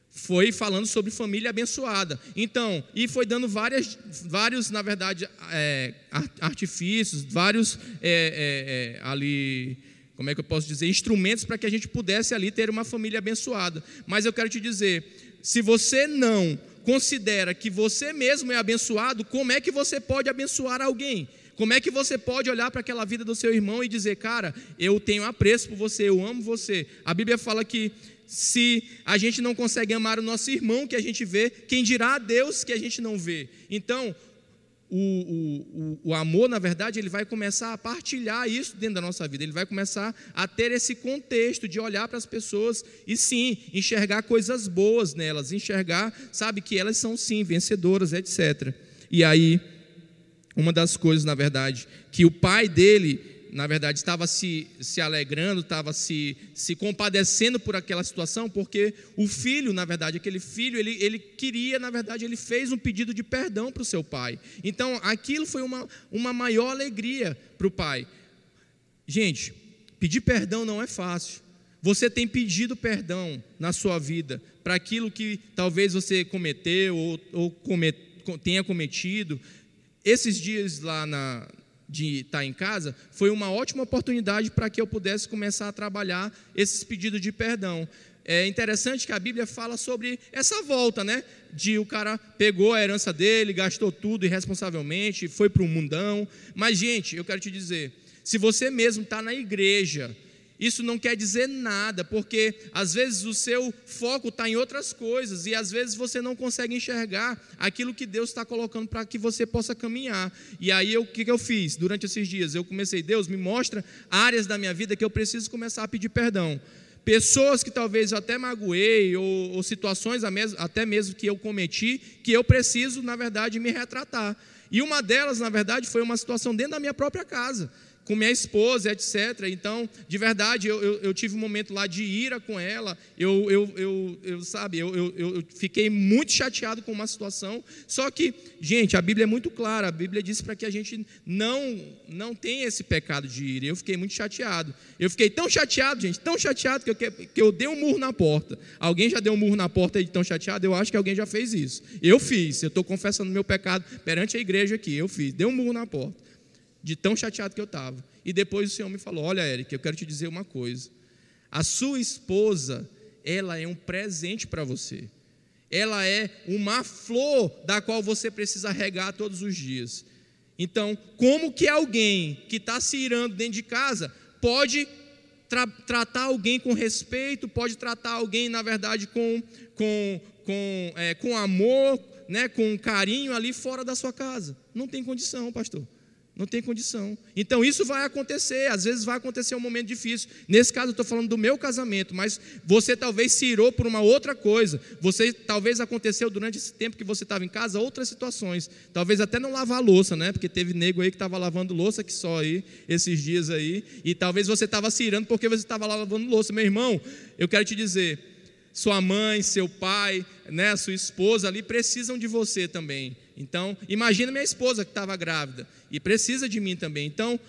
Foi falando sobre família abençoada. Então, e foi dando várias, vários, na verdade, é, artifícios, vários é, é, é ali como é que eu posso dizer, instrumentos para que a gente pudesse ali ter uma família abençoada. Mas eu quero te dizer, se você não considera que você mesmo é abençoado, como é que você pode abençoar alguém? Como é que você pode olhar para aquela vida do seu irmão e dizer, cara, eu tenho apreço por você, eu amo você? A Bíblia fala que se a gente não consegue amar o nosso irmão que a gente vê, quem dirá a Deus que a gente não vê? Então, o, o, o, amor, na verdade, ele vai começar a partilhar isso dentro da nossa vida, ele vai começar a ter esse contexto de olhar para as pessoas e sim, enxergar coisas boas nelas, enxergar, sabe, que elas são sim vencedoras, etc. E aí, uma das coisas, na verdade, que o pai dele na verdade, estava se, se alegrando, estava se, se compadecendo por aquela situação, porque o filho, na verdade, aquele filho, ele, ele queria, na verdade, ele fez um pedido de perdão para o seu pai. Então, aquilo foi uma, uma maior alegria para o pai. Gente, pedir perdão não é fácil. Você tem pedido perdão na sua vida para aquilo que talvez você cometeu ou, ou comet, tenha cometido. Esses dias lá na, de estar em casa, foi uma ótima oportunidade para que eu pudesse começar a trabalhar esses pedidos de perdão. É interessante que a Bíblia fala sobre essa volta, né? De o cara pegou a herança dele, gastou tudo irresponsavelmente, foi para o mundão. Mas, gente, eu quero te dizer: se você mesmo está na igreja, isso não quer dizer nada, porque às vezes o seu foco está em outras coisas e às vezes você não consegue enxergar aquilo que Deus está colocando para que você possa caminhar. E aí o que, que eu fiz durante esses dias? Eu comecei, Deus, me mostra áreas da minha vida que eu preciso começar a pedir perdão. Pessoas que talvez eu até magoei, ou, ou situações até mesmo que eu cometi, que eu preciso, na verdade, me retratar. E uma delas, na verdade, foi uma situação dentro da minha própria casa com minha esposa, etc. Então, de verdade, eu, eu, eu, tive um momento lá de ira com ela. Eu, eu, eu, eu sabe, eu, eu, eu, fiquei muito chateado com uma situação. Só que, gente, a Bíblia é muito clara. A Bíblia diz para que a gente não não tenha esse pecado de ira. Eu fiquei muito chateado. Eu fiquei tão chateado, gente, tão chateado que eu, que eu dei um murro na porta. Alguém já deu um murro na porta de tão chateado? Eu acho que alguém já fez isso. Eu fiz. Eu estou confessando meu pecado perante a igreja aqui. Eu fiz. Dei um murro na porta de tão chateado que eu estava. E depois o Senhor me falou: Olha, Eric, eu quero te dizer uma coisa. A sua esposa, ela é um presente para você. Ela é uma flor da qual você precisa regar todos os dias. Então, como que alguém que está se irando dentro de casa pode tra tratar alguém com respeito, pode tratar alguém, na verdade, com, com, com, é, com amor, né, com carinho ali fora da sua casa? Não tem condição, pastor. Não tem condição. Então isso vai acontecer, às vezes vai acontecer um momento difícil. Nesse caso eu estou falando do meu casamento, mas você talvez se irou por uma outra coisa. Você talvez aconteceu durante esse tempo que você estava em casa outras situações. Talvez até não lavar louça, né? Porque teve nego aí que estava lavando louça que só aí esses dias aí. E talvez você estava se irando porque você estava lavando louça. Meu irmão, eu quero te dizer, sua mãe, seu pai, né, sua esposa ali precisam de você também. Então, imagina minha esposa que estava grávida e precisa de mim também. Então,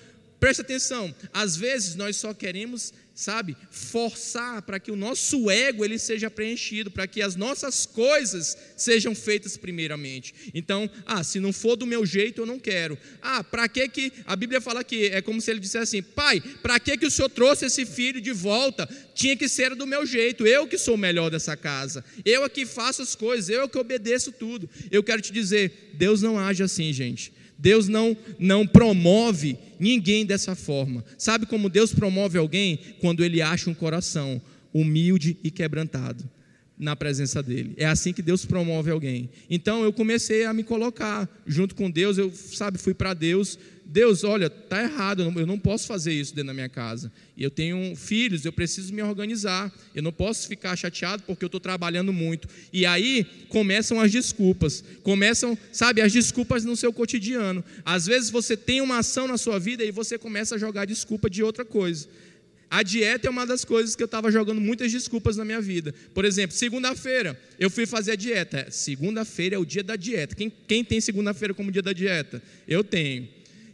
preste atenção. Às vezes nós só queremos sabe, forçar para que o nosso ego ele seja preenchido, para que as nossas coisas sejam feitas primeiramente. Então, ah, se não for do meu jeito, eu não quero. Ah, para que que a Bíblia fala que é como se ele dissesse assim: "Pai, para que que o Senhor trouxe esse filho de volta? Tinha que ser do meu jeito. Eu que sou o melhor dessa casa. Eu é que faço as coisas, eu é que obedeço tudo". Eu quero te dizer, Deus não age assim, gente. Deus não, não promove ninguém dessa forma. Sabe como Deus promove alguém? Quando ele acha um coração humilde e quebrantado na presença dele. É assim que Deus promove alguém. Então eu comecei a me colocar junto com Deus, eu, sabe, fui para Deus Deus, olha, está errado, eu não posso fazer isso dentro da minha casa. Eu tenho filhos, eu preciso me organizar. Eu não posso ficar chateado porque eu estou trabalhando muito. E aí começam as desculpas. Começam, sabe, as desculpas no seu cotidiano. Às vezes você tem uma ação na sua vida e você começa a jogar desculpa de outra coisa. A dieta é uma das coisas que eu estava jogando muitas desculpas na minha vida. Por exemplo, segunda-feira eu fui fazer a dieta. Segunda-feira é o dia da dieta. Quem, quem tem segunda-feira como dia da dieta? Eu tenho.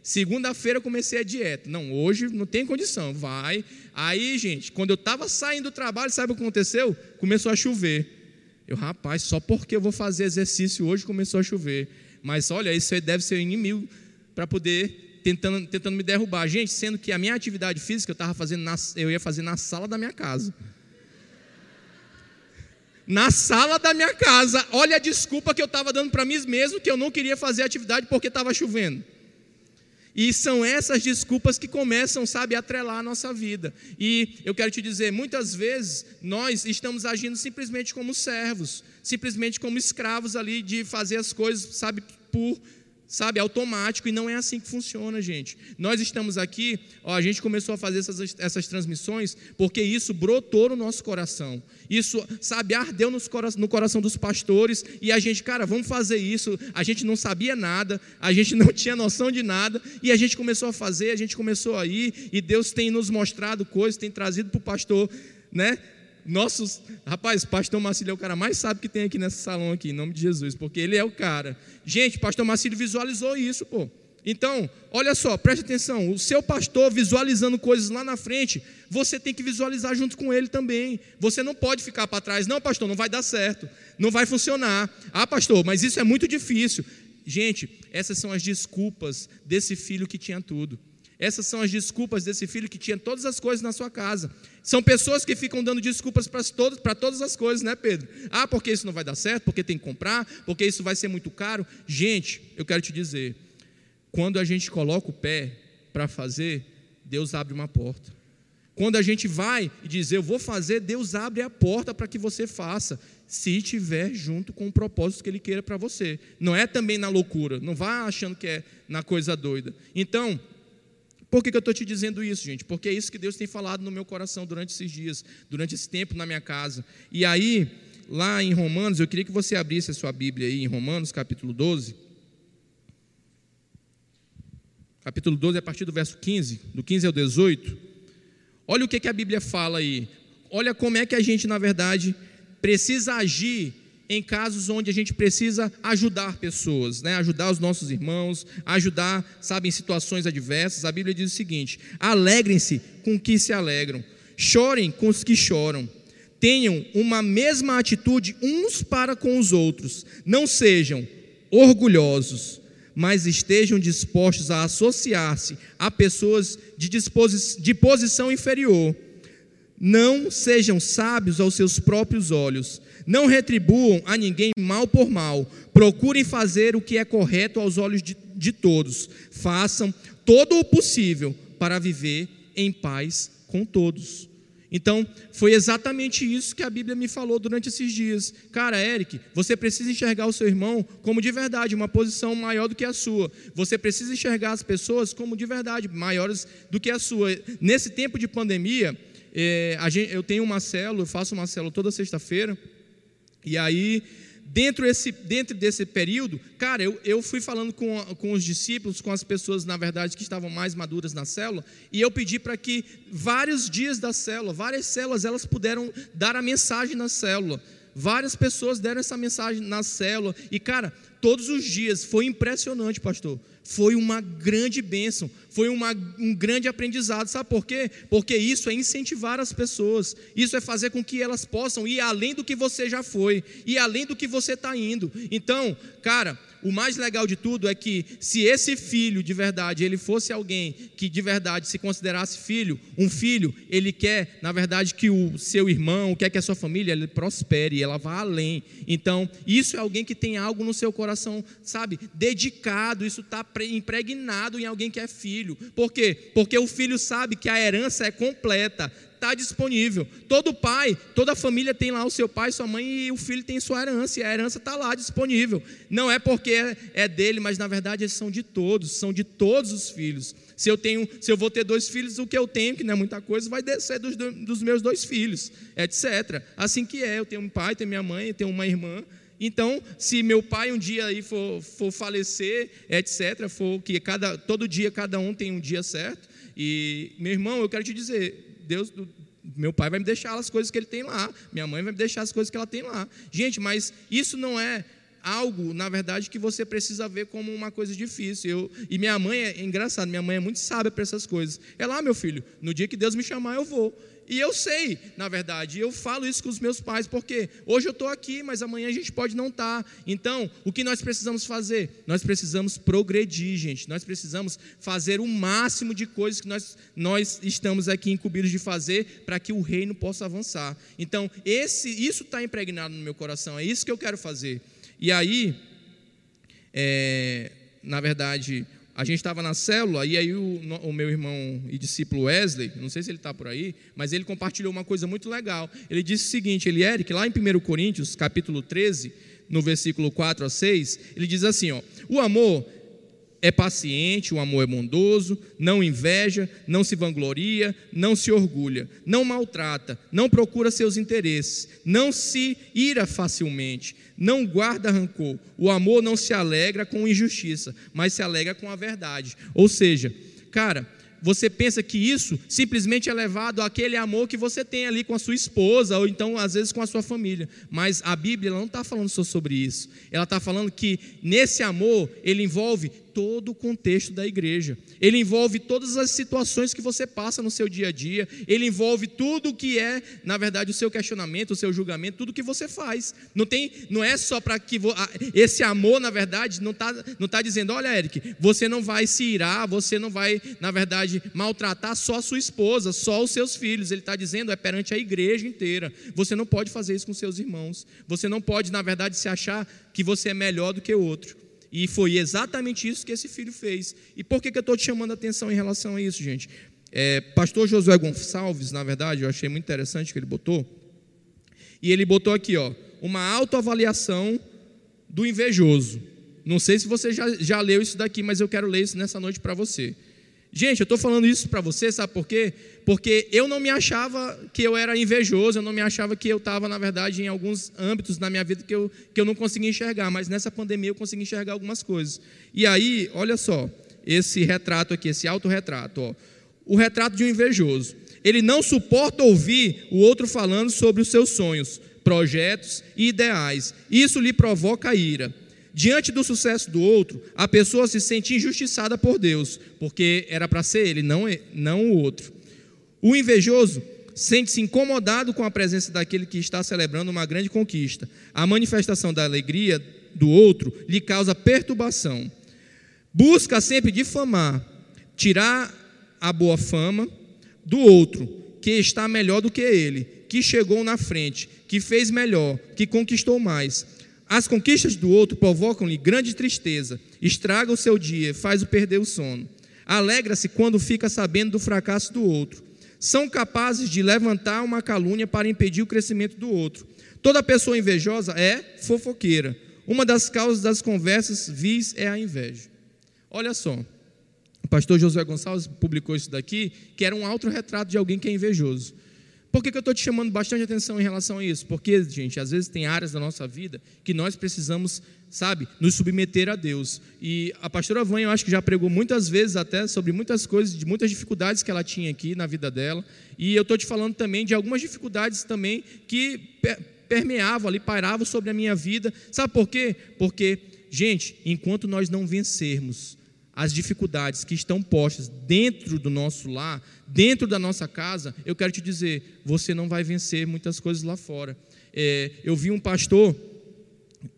Segunda-feira eu comecei a dieta. Não, hoje não tem condição. Vai. Aí, gente, quando eu estava saindo do trabalho, sabe o que aconteceu? Começou a chover. Eu, rapaz, só porque eu vou fazer exercício hoje começou a chover. Mas olha, isso aí deve ser inimigo para poder tentando, tentando me derrubar. Gente, sendo que a minha atividade física eu estava fazendo na, eu ia fazer na sala da minha casa. Na sala da minha casa. Olha a desculpa que eu estava dando para mim mesmo que eu não queria fazer atividade porque estava chovendo. E são essas desculpas que começam, sabe, a atrelar a nossa vida. E eu quero te dizer, muitas vezes nós estamos agindo simplesmente como servos, simplesmente como escravos ali de fazer as coisas, sabe, por sabe, automático, e não é assim que funciona, gente. Nós estamos aqui, ó, a gente começou a fazer essas, essas transmissões porque isso brotou no nosso coração. Isso, sabe, ardeu nos, no coração dos pastores, e a gente, cara, vamos fazer isso. A gente não sabia nada, a gente não tinha noção de nada, e a gente começou a fazer, a gente começou a ir, e Deus tem nos mostrado coisas, tem trazido para o pastor, né? Nossos. Rapaz, pastor Marcílio é o cara mais sábio que tem aqui nesse salão, aqui, em nome de Jesus, porque ele é o cara. Gente, pastor Marcílio visualizou isso, pô. Então, olha só, preste atenção: o seu pastor visualizando coisas lá na frente, você tem que visualizar junto com ele também. Você não pode ficar para trás, não, pastor, não vai dar certo, não vai funcionar. Ah, pastor, mas isso é muito difícil. Gente, essas são as desculpas desse filho que tinha tudo. Essas são as desculpas desse filho que tinha todas as coisas na sua casa. São pessoas que ficam dando desculpas para todas, para todas as coisas, né, Pedro? Ah, porque isso não vai dar certo, porque tem que comprar, porque isso vai ser muito caro. Gente, eu quero te dizer, quando a gente coloca o pé para fazer, Deus abre uma porta. Quando a gente vai e diz, eu vou fazer, Deus abre a porta para que você faça, se estiver junto com o propósito que Ele queira para você. Não é também na loucura, não vá achando que é na coisa doida. Então, por que, que eu estou te dizendo isso, gente? Porque é isso que Deus tem falado no meu coração durante esses dias, durante esse tempo na minha casa. E aí, lá em Romanos, eu queria que você abrisse a sua Bíblia aí, em Romanos, capítulo 12. Capítulo 12, a partir do verso 15, do 15 ao 18. Olha o que, que a Bíblia fala aí. Olha como é que a gente, na verdade, precisa agir em casos onde a gente precisa ajudar pessoas, né? ajudar os nossos irmãos, ajudar, sabe, em situações adversas. A Bíblia diz o seguinte: alegrem-se com os que se alegram, chorem com os que choram. Tenham uma mesma atitude uns para com os outros. Não sejam orgulhosos, mas estejam dispostos a associar-se a pessoas de, de posição inferior. Não sejam sábios aos seus próprios olhos não retribuam a ninguém mal por mal. Procurem fazer o que é correto aos olhos de, de todos. Façam todo o possível para viver em paz com todos. Então, foi exatamente isso que a Bíblia me falou durante esses dias. Cara, Eric, você precisa enxergar o seu irmão como de verdade, uma posição maior do que a sua. Você precisa enxergar as pessoas como de verdade, maiores do que a sua. Nesse tempo de pandemia, é, gente, eu tenho uma célula, eu faço uma célula toda sexta-feira. E aí, dentro, esse, dentro desse período, cara, eu, eu fui falando com, com os discípulos, com as pessoas, na verdade, que estavam mais maduras na célula, e eu pedi para que vários dias da célula, várias células, elas puderam dar a mensagem na célula. Várias pessoas deram essa mensagem na célula, e cara, todos os dias, foi impressionante, pastor foi uma grande bênção, foi uma, um grande aprendizado. Sabe por quê? Porque isso é incentivar as pessoas, isso é fazer com que elas possam ir além do que você já foi, e além do que você está indo. Então, cara, o mais legal de tudo é que se esse filho de verdade, ele fosse alguém que de verdade se considerasse filho, um filho, ele quer, na verdade, que o seu irmão, quer que a sua família ele prospere, ela vá além. Então, isso é alguém que tem algo no seu coração, sabe, dedicado, isso está impregnado em alguém que é filho. Por quê? Porque o filho sabe que a herança é completa, está disponível. Todo pai, toda família tem lá o seu pai, sua mãe e o filho tem sua herança, e a herança está lá disponível. Não é porque é, é dele, mas na verdade eles são de todos, são de todos os filhos. Se eu tenho, se eu vou ter dois filhos, o que eu tenho, que não é muita coisa, vai descer dos, dos meus dois filhos, etc. Assim que é, eu tenho um pai, tenho minha mãe, tenho uma irmã. Então, se meu pai um dia aí for, for falecer, etc., for que cada, todo dia cada um tem um dia certo, e meu irmão, eu quero te dizer, Deus, meu pai vai me deixar as coisas que ele tem lá, minha mãe vai me deixar as coisas que ela tem lá. Gente, mas isso não é algo, na verdade, que você precisa ver como uma coisa difícil. Eu, e minha mãe é, é engraçado, minha mãe é muito sábia para essas coisas. É lá, meu filho, no dia que Deus me chamar, eu vou. E eu sei, na verdade, eu falo isso com os meus pais, porque hoje eu estou aqui, mas amanhã a gente pode não estar. Tá. Então, o que nós precisamos fazer? Nós precisamos progredir, gente. Nós precisamos fazer o máximo de coisas que nós, nós estamos aqui incumbidos de fazer para que o reino possa avançar. Então, esse, isso está impregnado no meu coração, é isso que eu quero fazer. E aí, é, na verdade, a gente estava na célula e aí o, o, meu irmão e discípulo Wesley, não sei se ele está por aí, mas ele compartilhou uma coisa muito legal. Ele disse o seguinte, ele, Eric, lá em 1 Coríntios, capítulo 13, no versículo 4 a 6, ele diz assim, ó, o amor é paciente, o amor é bondoso, não inveja, não se vangloria, não se orgulha, não maltrata, não procura seus interesses, não se ira facilmente, não guarda rancor. O amor não se alegra com injustiça, mas se alegra com a verdade. Ou seja, cara, você pensa que isso simplesmente é levado àquele amor que você tem ali com a sua esposa, ou então às vezes com a sua família. Mas a Bíblia não está falando só sobre isso. Ela está falando que nesse amor ele envolve todo o contexto da igreja. Ele envolve todas as situações que você passa no seu dia a dia. Ele envolve tudo que é, na verdade, o seu questionamento, o seu julgamento, tudo que você faz. Não tem, não é só para que esse amor, na verdade, não está não tá dizendo, olha, Eric, você não vai se irar, você não vai, na verdade, maltratar só a sua esposa, só os seus filhos. Ele está dizendo é perante a igreja inteira. Você não pode fazer isso com seus irmãos. Você não pode, na verdade, se achar que você é melhor do que o outro. E foi exatamente isso que esse filho fez. E por que, que eu estou te chamando a atenção em relação a isso, gente? É, Pastor Josué Gonçalves, na verdade, eu achei muito interessante que ele botou. E ele botou aqui, ó, uma autoavaliação do invejoso. Não sei se você já, já leu isso daqui, mas eu quero ler isso nessa noite para você. Gente, eu estou falando isso para você, sabe por quê? Porque eu não me achava que eu era invejoso, eu não me achava que eu estava, na verdade, em alguns âmbitos na minha vida que eu, que eu não conseguia enxergar, mas nessa pandemia eu consegui enxergar algumas coisas. E aí, olha só, esse retrato aqui, esse autorretrato, ó, o retrato de um invejoso. Ele não suporta ouvir o outro falando sobre os seus sonhos, projetos e ideais. Isso lhe provoca ira. Diante do sucesso do outro, a pessoa se sente injustiçada por Deus, porque era para ser ele, não, não o outro. O invejoso sente-se incomodado com a presença daquele que está celebrando uma grande conquista. A manifestação da alegria do outro lhe causa perturbação. Busca sempre difamar, tirar a boa fama do outro, que está melhor do que ele, que chegou na frente, que fez melhor, que conquistou mais. As conquistas do outro provocam-lhe grande tristeza, estraga o seu dia, faz-o perder o sono. Alegra-se quando fica sabendo do fracasso do outro. São capazes de levantar uma calúnia para impedir o crescimento do outro. Toda pessoa invejosa é fofoqueira. Uma das causas das conversas vis é a inveja. Olha só, o pastor José Gonçalves publicou isso daqui, que era um autorretrato de alguém que é invejoso. Por que, que eu estou te chamando bastante atenção em relação a isso? Porque, gente, às vezes tem áreas da nossa vida que nós precisamos, sabe, nos submeter a Deus. E a pastora Vânia, eu acho que já pregou muitas vezes até sobre muitas coisas, de muitas dificuldades que ela tinha aqui na vida dela. E eu estou te falando também de algumas dificuldades também que permeavam ali, pairavam sobre a minha vida. Sabe por quê? Porque, gente, enquanto nós não vencermos as dificuldades que estão postas dentro do nosso lar, dentro da nossa casa, eu quero te dizer, você não vai vencer muitas coisas lá fora. É, eu vi um pastor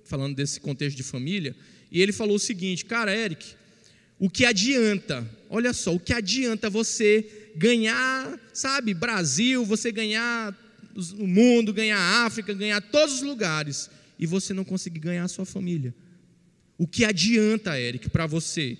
falando desse contexto de família e ele falou o seguinte, cara, Eric, o que adianta? Olha só, o que adianta você ganhar, sabe, Brasil, você ganhar o mundo, ganhar a África, ganhar todos os lugares e você não conseguir ganhar a sua família? O que adianta, Eric, para você?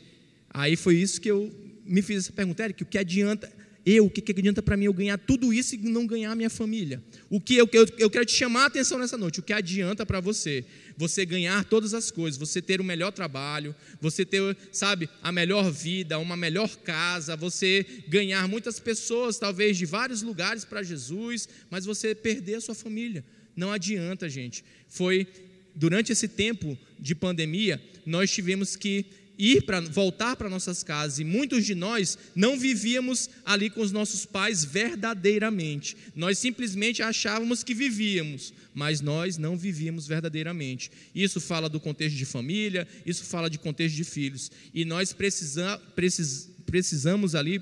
Aí foi isso que eu me fiz essa pergunta, Eric, o que adianta eu, o que, que adianta para mim eu ganhar tudo isso e não ganhar a minha família? O que eu, eu, eu quero te chamar a atenção nessa noite, o que adianta para você? Você ganhar todas as coisas, você ter o melhor trabalho, você ter, sabe, a melhor vida, uma melhor casa, você ganhar muitas pessoas, talvez de vários lugares para Jesus, mas você perder a sua família. Não adianta, gente. Foi durante esse tempo de pandemia, nós tivemos que ir para voltar para nossas casas e muitos de nós não vivíamos ali com os nossos pais verdadeiramente. Nós simplesmente achávamos que vivíamos, mas nós não vivíamos verdadeiramente. Isso fala do contexto de família, isso fala de contexto de filhos. E nós precisa, precis, precisamos ali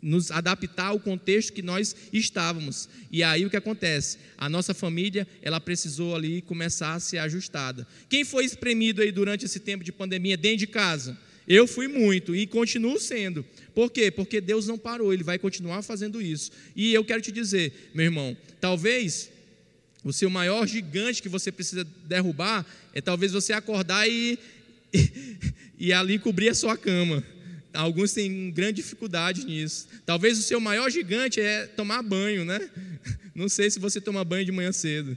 nos adaptar ao contexto que nós estávamos. E aí o que acontece? A nossa família, ela precisou ali começar a ser ajustada. Quem foi espremido aí durante esse tempo de pandemia dentro de casa? Eu fui muito e continuo sendo. Por quê? Porque Deus não parou, Ele vai continuar fazendo isso. E eu quero te dizer, meu irmão, talvez o seu maior gigante que você precisa derrubar é talvez você acordar e, e, e ali cobrir a sua cama. Alguns têm grande dificuldade nisso. Talvez o seu maior gigante é tomar banho, né? Não sei se você toma banho de manhã cedo.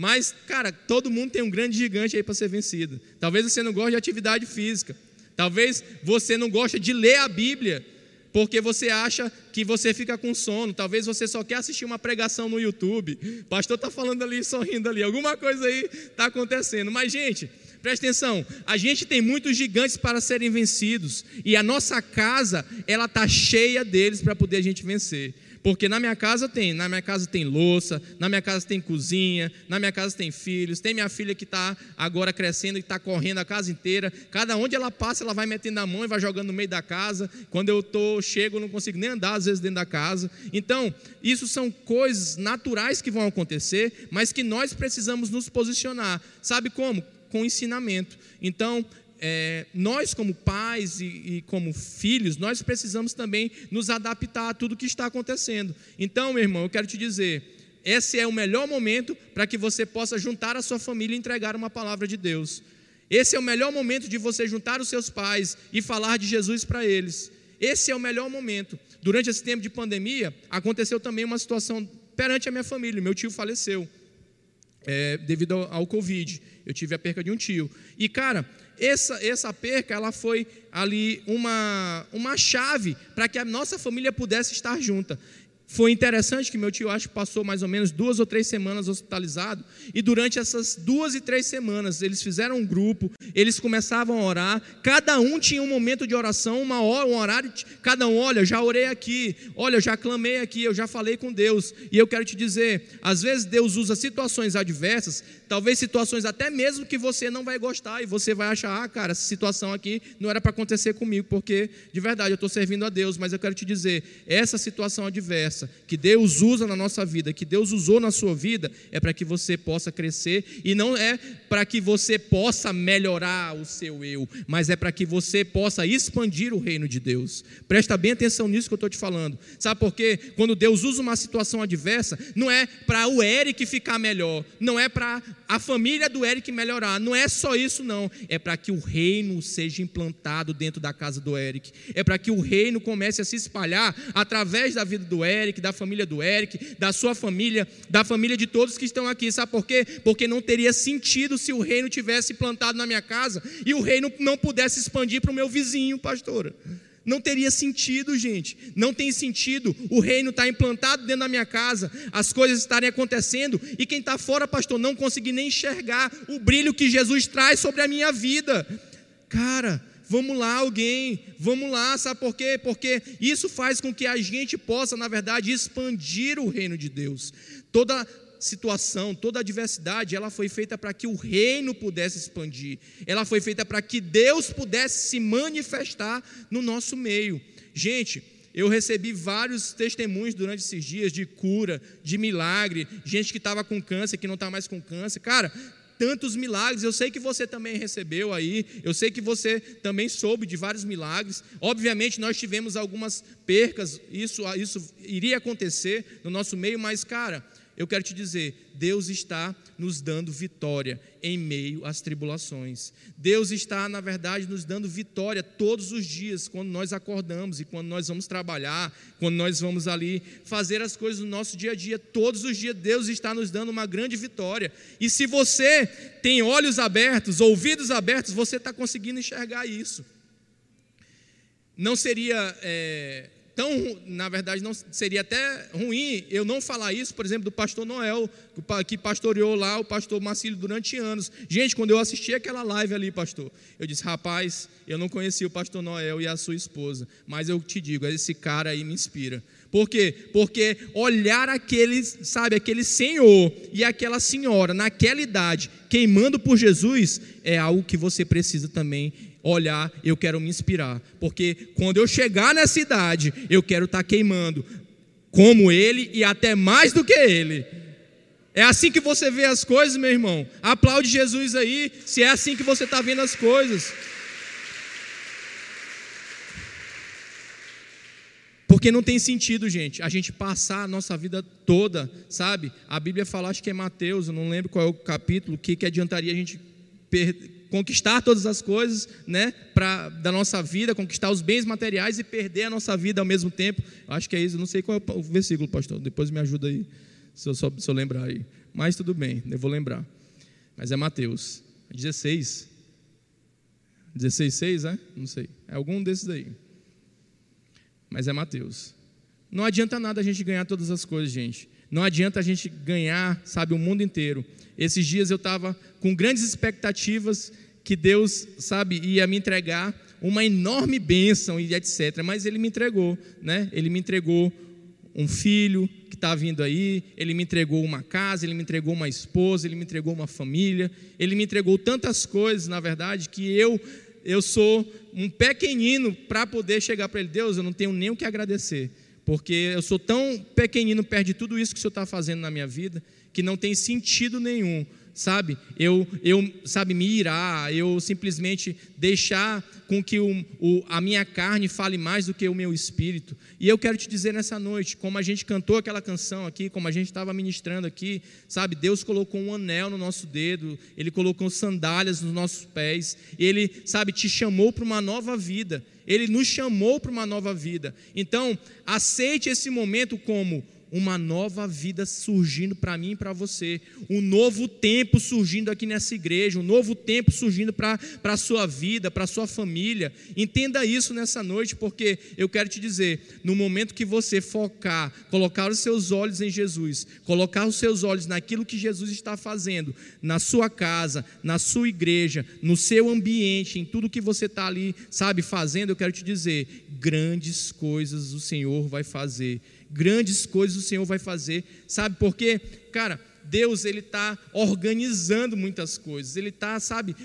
Mas, cara, todo mundo tem um grande gigante aí para ser vencido. Talvez você não goste de atividade física. Talvez você não goste de ler a Bíblia, porque você acha que você fica com sono. Talvez você só quer assistir uma pregação no YouTube. O pastor está falando ali, sorrindo ali. Alguma coisa aí está acontecendo. Mas, gente, Presta atenção, a gente tem muitos gigantes para serem vencidos e a nossa casa, ela tá cheia deles para poder a gente vencer. Porque na minha casa tem, na minha casa tem louça, na minha casa tem cozinha, na minha casa tem filhos, tem minha filha que está agora crescendo e está correndo a casa inteira. Cada onde ela passa, ela vai metendo a mão e vai jogando no meio da casa. Quando eu tô, chego, não consigo nem andar às vezes dentro da casa. Então, isso são coisas naturais que vão acontecer, mas que nós precisamos nos posicionar. Sabe como? Com ensinamento. Então, é, nós, como pais e, e, como filhos, nós precisamos também nos adaptar a tudo que está acontecendo. Então, meu irmão, eu quero te dizer: esse é o melhor momento para que você possa juntar a sua família e entregar uma palavra de Deus. Esse é o melhor momento de você juntar os seus pais e falar de Jesus para eles. Esse é o melhor momento. Durante esse tempo de pandemia, aconteceu também uma situação perante a minha família. Meu tio faleceu é, devido ao, Covid. Eu tive a perca de um tio. E, cara, essa, essa perca ela foi ali uma, uma chave para que a nossa família pudesse estar junta. Foi interessante que meu tio, acho que passou mais ou menos duas ou três semanas hospitalizado, e durante essas duas e três semanas, eles fizeram um grupo, eles começavam a orar, cada um tinha um momento de oração, uma hora, um horário, cada um, olha, já orei aqui, olha, já clamei aqui, eu já falei com Deus, e eu quero te dizer, às vezes Deus usa situações adversas, talvez situações até mesmo que você não vai gostar, e você vai achar, ah, cara, essa situação aqui não era para acontecer comigo, porque de verdade eu estou servindo a Deus, mas eu quero te dizer, essa situação adversa, que Deus usa na nossa vida, que Deus usou na sua vida, é para que você possa crescer e não é para que você possa melhorar o seu eu, mas é para que você possa expandir o reino de Deus. Presta bem atenção nisso que eu estou te falando. Sabe por quê? Quando Deus usa uma situação adversa, não é para o Eric ficar melhor, não é para a família do Eric melhorar, não é só isso, não. É para que o reino seja implantado dentro da casa do Eric, é para que o reino comece a se espalhar através da vida do Eric da família do Eric, da sua família, da família de todos que estão aqui. Sabe por quê? Porque não teria sentido se o reino tivesse plantado na minha casa e o reino não pudesse expandir para o meu vizinho, pastora. Não teria sentido, gente. Não tem sentido o reino estar tá implantado dentro da minha casa, as coisas estarem acontecendo e quem está fora, pastor, não conseguir nem enxergar o brilho que Jesus traz sobre a minha vida. Cara, Vamos lá, alguém, vamos lá, sabe por quê? Porque isso faz com que a gente possa, na verdade, expandir o reino de Deus. Toda situação, toda adversidade, ela foi feita para que o reino pudesse expandir, ela foi feita para que Deus pudesse se manifestar no nosso meio. Gente, eu recebi vários testemunhos durante esses dias de cura, de milagre, gente que estava com câncer, que não está mais com câncer. Cara, tantos milagres. Eu sei que você também recebeu aí, eu sei que você também soube de vários milagres. Obviamente, nós tivemos algumas percas, isso, isso iria acontecer no nosso meio, mas, cara, eu quero te dizer, Deus está nos dando vitória em meio às tribulações. Deus está, na verdade, nos dando vitória todos os dias, quando nós acordamos e quando nós vamos trabalhar, quando nós vamos ali fazer as coisas no nosso dia a dia. Todos os dias, Deus está nos dando uma grande vitória. E se você tem olhos abertos, ouvidos abertos, você está conseguindo enxergar isso. Não seria. É tão, na verdade, não seria até ruim eu não falar isso, por exemplo, do pastor Noel, que pastoreou lá o pastor Marcílio durante anos. Gente, quando eu assisti aquela live ali, pastor, eu disse: rapaz, eu não conhecia o pastor Noel e a sua esposa, mas eu te digo, esse cara aí me inspira. Por quê? Porque olhar aquele, sabe, aquele senhor e aquela senhora naquela idade queimando por Jesus é algo que você precisa também olhar, eu quero me inspirar, porque quando eu chegar nessa idade, eu quero estar tá queimando como ele e até mais do que ele. É assim que você vê as coisas, meu irmão. Aplaude Jesus aí, se é assim que você está vendo as coisas. Porque não tem sentido, gente, a gente passar a nossa vida toda, sabe? A Bíblia fala, acho que é Mateus, eu não lembro qual é o capítulo, o que, que adiantaria a gente conquistar todas as coisas, né, pra, da nossa vida, conquistar os bens materiais e perder a nossa vida ao mesmo tempo. Acho que é isso, não sei qual é o versículo, pastor, depois me ajuda aí, se eu, só, se eu lembrar aí. Mas tudo bem, eu vou lembrar. Mas é Mateus 16. 16, 6, é? Não sei. É algum desses aí. Mas é Mateus. Não adianta nada a gente ganhar todas as coisas, gente. Não adianta a gente ganhar, sabe, o mundo inteiro. Esses dias eu estava com grandes expectativas que Deus, sabe, ia me entregar uma enorme bênção e etc. Mas Ele me entregou, né? Ele me entregou um filho que está vindo aí, Ele me entregou uma casa, Ele me entregou uma esposa, Ele me entregou uma família, Ele me entregou tantas coisas, na verdade, que eu eu sou um pequenino para poder chegar para Ele. Deus, eu não tenho nem o que agradecer porque eu sou tão pequenino perto de tudo isso que o Senhor está fazendo na minha vida, que não tem sentido nenhum sabe? Eu, eu sabe, me irar, eu simplesmente deixar com que o, o, a minha carne fale mais do que o meu espírito. E eu quero te dizer nessa noite, como a gente cantou aquela canção aqui, como a gente estava ministrando aqui, sabe? Deus colocou um anel no nosso dedo, Ele colocou sandálias nos nossos pés, Ele, sabe, te chamou para uma nova vida. Ele nos chamou para uma nova vida. Então, aceite esse momento como uma nova vida surgindo para mim e para você, um novo tempo surgindo aqui nessa igreja, um novo tempo surgindo para a sua vida, para a sua família. Entenda isso nessa noite, porque eu quero te dizer: no momento que você focar, colocar os seus olhos em Jesus, colocar os seus olhos naquilo que Jesus está fazendo, na sua casa, na sua igreja, no seu ambiente, em tudo que você está ali, sabe, fazendo, eu quero te dizer: grandes coisas o Senhor vai fazer grandes coisas o Senhor vai fazer. Sabe por quê? Cara, Deus ele está organizando muitas coisas. Ele está, sabe,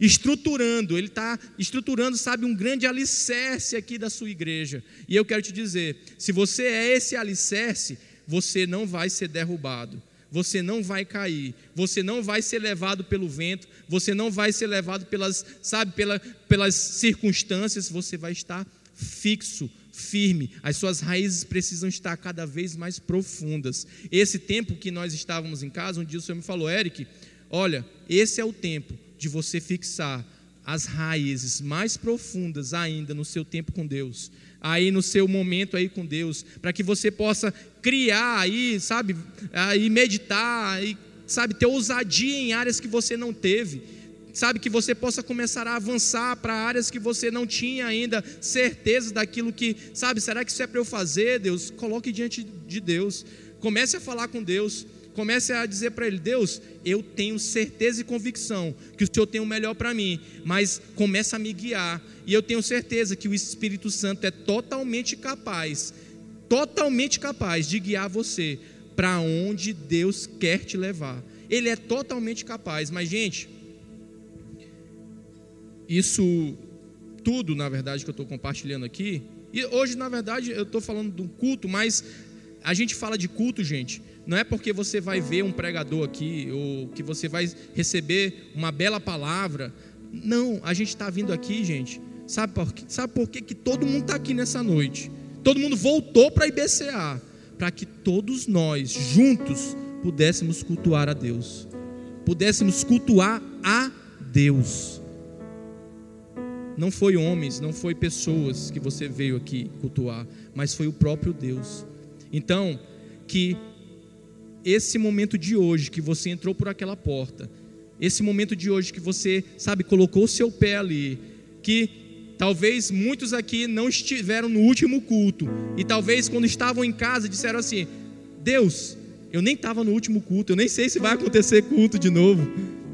estruturando. Ele está estruturando, sabe, um grande alicerce aqui da sua igreja. E eu quero te dizer, se você é esse alicerce, você não vai ser derrubado. Você não vai cair, você não vai ser levado pelo vento, você não vai ser levado pelas, sabe, pela, pelas circunstâncias, você vai estar fixo, firme, as suas raízes precisam estar cada vez mais profundas. Esse tempo que nós estávamos em casa, um dia o Senhor me falou, Eric, olha, esse é o tempo de você fixar as raízes mais profundas ainda no seu tempo com Deus, aí no seu momento aí com Deus, para que você possa criar aí, sabe, aí meditar, e sabe, ter ousadia em áreas que você não teve sabe, que você possa começar a avançar para áreas que você não tinha ainda certeza daquilo que, sabe, será que isso é para eu fazer, Deus? Coloque diante de Deus, comece a falar com Deus, comece a dizer para Ele: Deus, eu tenho certeza e convicção que o Senhor tem o melhor para mim, mas comece a me guiar, e eu tenho certeza que o Espírito Santo é totalmente capaz, totalmente capaz de guiar você para onde Deus quer te levar. Ele é totalmente capaz, mas gente, isso tudo, na verdade, que eu estou compartilhando aqui, e hoje, na verdade, eu estou falando de um culto, mas a gente fala de culto, gente, não é porque você vai ver um pregador aqui, ou que você vai receber uma bela palavra. Não, a gente está vindo aqui, gente. Sabe por, sabe por que, que todo mundo está aqui nessa noite? Todo mundo voltou para a IBCA, para que todos nós, juntos, pudéssemos cultuar a Deus, pudéssemos cultuar a Deus. Não foi homens, não foi pessoas que você veio aqui cultuar, mas foi o próprio Deus. Então, que esse momento de hoje que você entrou por aquela porta, esse momento de hoje que você, sabe, colocou o seu pé ali, que talvez muitos aqui não estiveram no último culto e talvez quando estavam em casa disseram assim: Deus, eu nem estava no último culto, eu nem sei se vai acontecer culto de novo.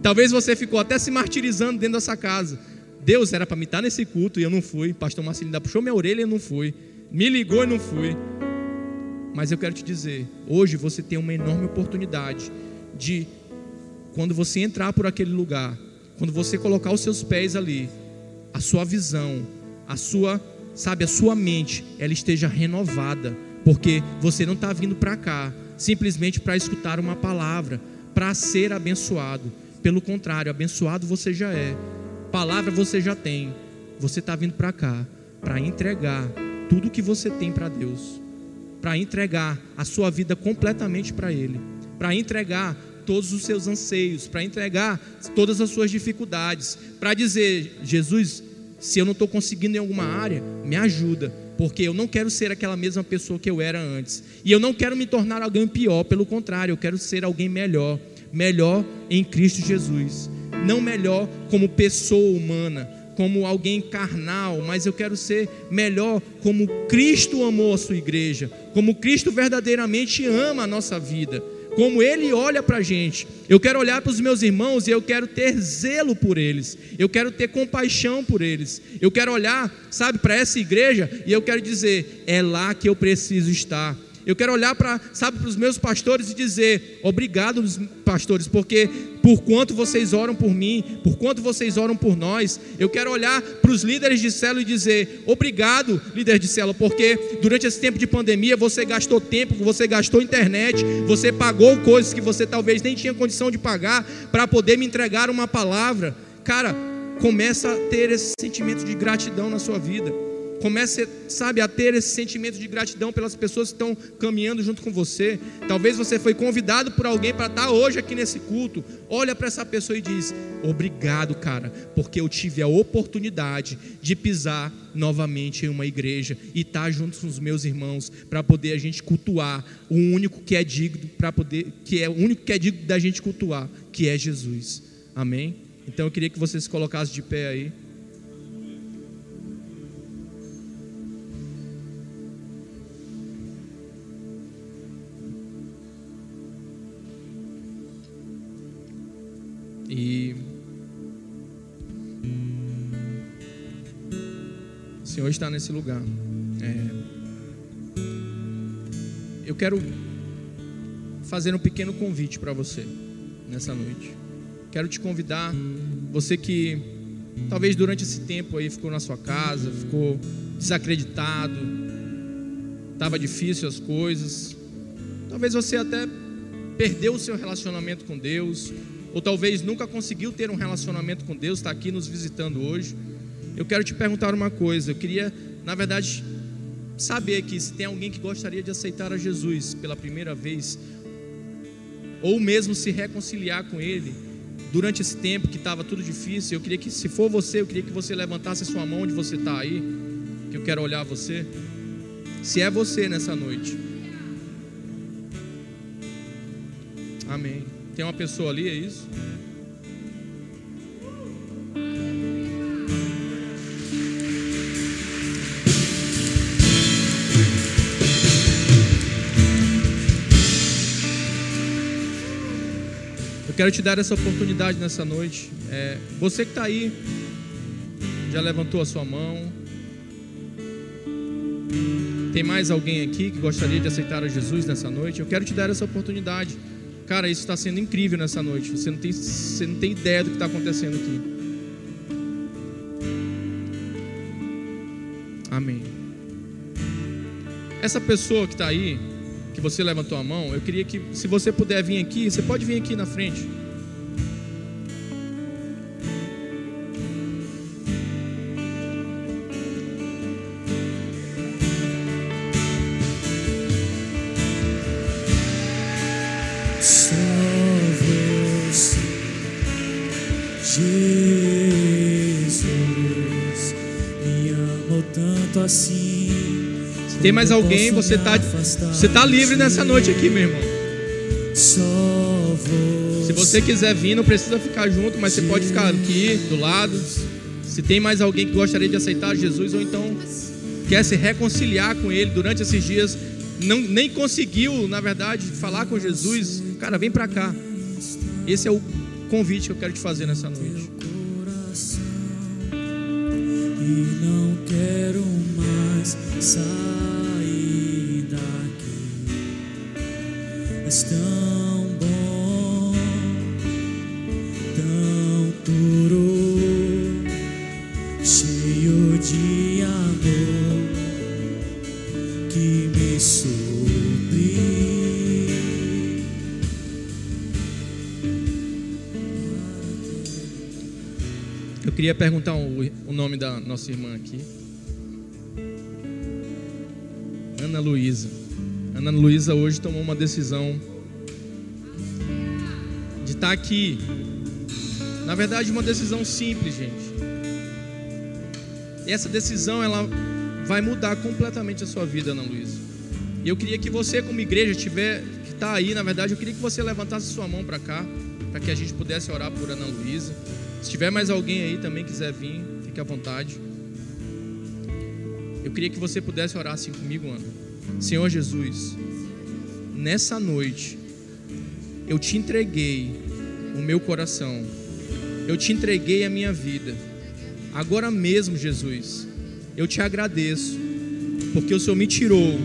Talvez você ficou até se martirizando dentro dessa casa. Deus era para me estar nesse culto e eu não fui. Pastor Marcelino ainda puxou minha orelha e eu não fui. Me ligou e não fui. Mas eu quero te dizer, hoje você tem uma enorme oportunidade de quando você entrar por aquele lugar, quando você colocar os seus pés ali, a sua visão, a sua, sabe, a sua mente, ela esteja renovada, porque você não está vindo para cá simplesmente para escutar uma palavra, para ser abençoado. Pelo contrário, abençoado você já é, palavra você já tem. Você está vindo para cá para entregar tudo que você tem para Deus, para entregar a sua vida completamente para Ele, para entregar todos os seus anseios, para entregar todas as suas dificuldades, para dizer: Jesus, se eu não estou conseguindo em alguma área, me ajuda, porque eu não quero ser aquela mesma pessoa que eu era antes, e eu não quero me tornar alguém pior, pelo contrário, eu quero ser alguém melhor, melhor em Cristo Jesus, não melhor como pessoa humana, como alguém carnal, mas eu quero ser melhor como Cristo amou a sua igreja, como Cristo verdadeiramente ama a nossa vida como Ele olha para a gente. Eu quero olhar para os meus irmãos e eu quero ter zelo por eles. Eu quero ter compaixão por eles. Eu quero olhar, sabe, para essa igreja e eu quero dizer: é lá que eu preciso estar. Eu quero olhar para, sabe, para os meus pastores e dizer: obrigado, pastores, porque por quanto vocês oram por mim, por quanto vocês oram por nós. Eu quero olhar para os líderes de célula e dizer: obrigado, líder de célula, porque durante esse tempo de pandemia você gastou tempo, você gastou internet, você pagou coisas que você talvez nem tinha condição de pagar para poder me entregar uma palavra. Cara, começa a ter esse sentimento de gratidão na sua vida. Comece, sabe, a ter esse sentimento de gratidão pelas pessoas que estão caminhando junto com você. Talvez você foi convidado por alguém para estar hoje aqui nesse culto. Olha para essa pessoa e diz: "Obrigado, cara, porque eu tive a oportunidade de pisar novamente em uma igreja e estar junto com os meus irmãos para poder a gente cultuar o único que é digno para poder que é o único que é digno da gente cultuar, que é Jesus. Amém? Então eu queria que você se colocasse de pé aí. Está nesse lugar. É... Eu quero fazer um pequeno convite para você nessa noite. Quero te convidar, você que talvez durante esse tempo aí ficou na sua casa, ficou desacreditado, estava difícil as coisas. Talvez você até perdeu o seu relacionamento com Deus, ou talvez nunca conseguiu ter um relacionamento com Deus, está aqui nos visitando hoje. Eu quero te perguntar uma coisa. Eu queria, na verdade, saber que se tem alguém que gostaria de aceitar a Jesus pela primeira vez, ou mesmo se reconciliar com Ele durante esse tempo que estava tudo difícil. Eu queria que, se for você, eu queria que você levantasse a sua mão onde você está aí, que eu quero olhar você. Se é você nessa noite. Amém. Tem uma pessoa ali, é isso? Quero te dar essa oportunidade nessa noite. É, você que está aí, já levantou a sua mão. Tem mais alguém aqui que gostaria de aceitar a Jesus nessa noite? Eu quero te dar essa oportunidade. Cara, isso está sendo incrível nessa noite. Você não tem, você não tem ideia do que está acontecendo aqui. Amém. Essa pessoa que está aí, que você levantou a mão, eu queria que, se você puder vir aqui, você pode vir aqui na frente. Jesus, me amou tanto assim. Tem mais alguém, você está você tá livre nessa noite aqui, meu irmão. Se você quiser vir, não precisa ficar junto, mas você pode ficar aqui do lado. Se tem mais alguém que gostaria de aceitar Jesus ou então quer se reconciliar com Ele durante esses dias, não, nem conseguiu, na verdade, falar com Jesus, cara, vem para cá. Esse é o convite que eu quero te fazer nessa noite. e não quero mais sair queria perguntar o, nome da nossa irmã aqui. Ana Luísa. Ana Luísa hoje tomou uma decisão de estar aqui. Na verdade, uma decisão simples, gente. E essa decisão ela vai mudar completamente a sua vida, Ana Luísa. E eu queria que você, como igreja, tiver que está aí, na verdade, eu queria que você levantasse sua mão para cá, para que a gente pudesse orar por Ana Luísa. Se tiver mais alguém aí também quiser vir, fique à vontade. Eu queria que você pudesse orar assim comigo, Ana. Senhor Jesus, nessa noite eu te entreguei o meu coração. Eu te entreguei a minha vida. Agora mesmo, Jesus, eu te agradeço, porque o Senhor me tirou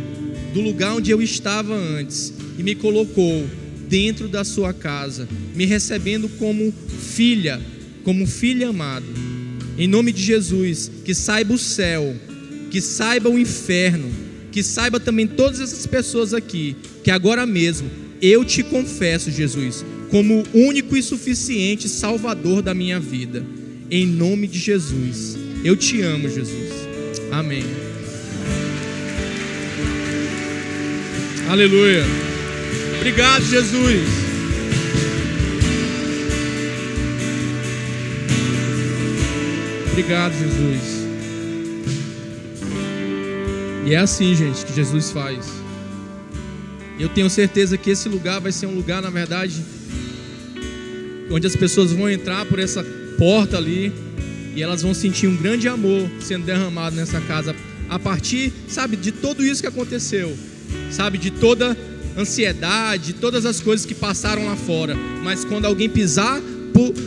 do lugar onde eu estava antes e me colocou dentro da sua casa, me recebendo como filha, como filho amado. Em nome de Jesus, que saiba o céu, que saiba o inferno, que saiba também todas essas pessoas aqui, que agora mesmo eu te confesso, Jesus, como único e suficiente Salvador da minha vida. Em nome de Jesus. Eu te amo, Jesus. Amém. Aleluia. Obrigado, Jesus. Obrigado, Jesus. E é assim, gente, que Jesus faz. Eu tenho certeza que esse lugar vai ser um lugar, na verdade, onde as pessoas vão entrar por essa porta ali e elas vão sentir um grande amor sendo derramado nessa casa a partir, sabe, de tudo isso que aconteceu, sabe, de toda ansiedade, de todas as coisas que passaram lá fora. Mas quando alguém pisar,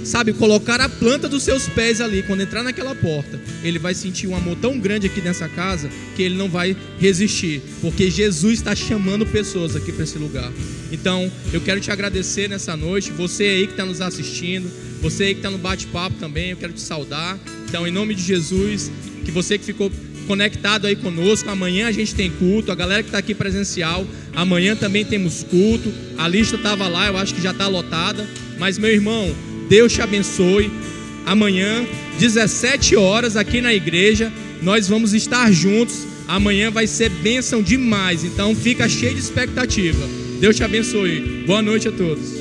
sabe, colocar a planta dos seus pés ali, quando entrar naquela porta, ele vai sentir um amor tão grande aqui nessa casa que ele não vai resistir, porque Jesus está chamando pessoas aqui para esse lugar. Então, eu quero te agradecer nessa noite, você aí que está nos assistindo, você aí que está no bate-papo também, eu quero te saudar. Então, em nome de Jesus, que você que ficou conectado aí conosco, amanhã a gente tem culto, a galera que está aqui presencial, amanhã também temos culto. A lista estava lá, eu acho que já está lotada. Mas, meu irmão, Deus te abençoe. Amanhã, 17 horas, aqui na igreja, nós vamos estar juntos. Amanhã vai ser bênção demais, então fica cheio de expectativa. Deus te abençoe. Boa noite a todos.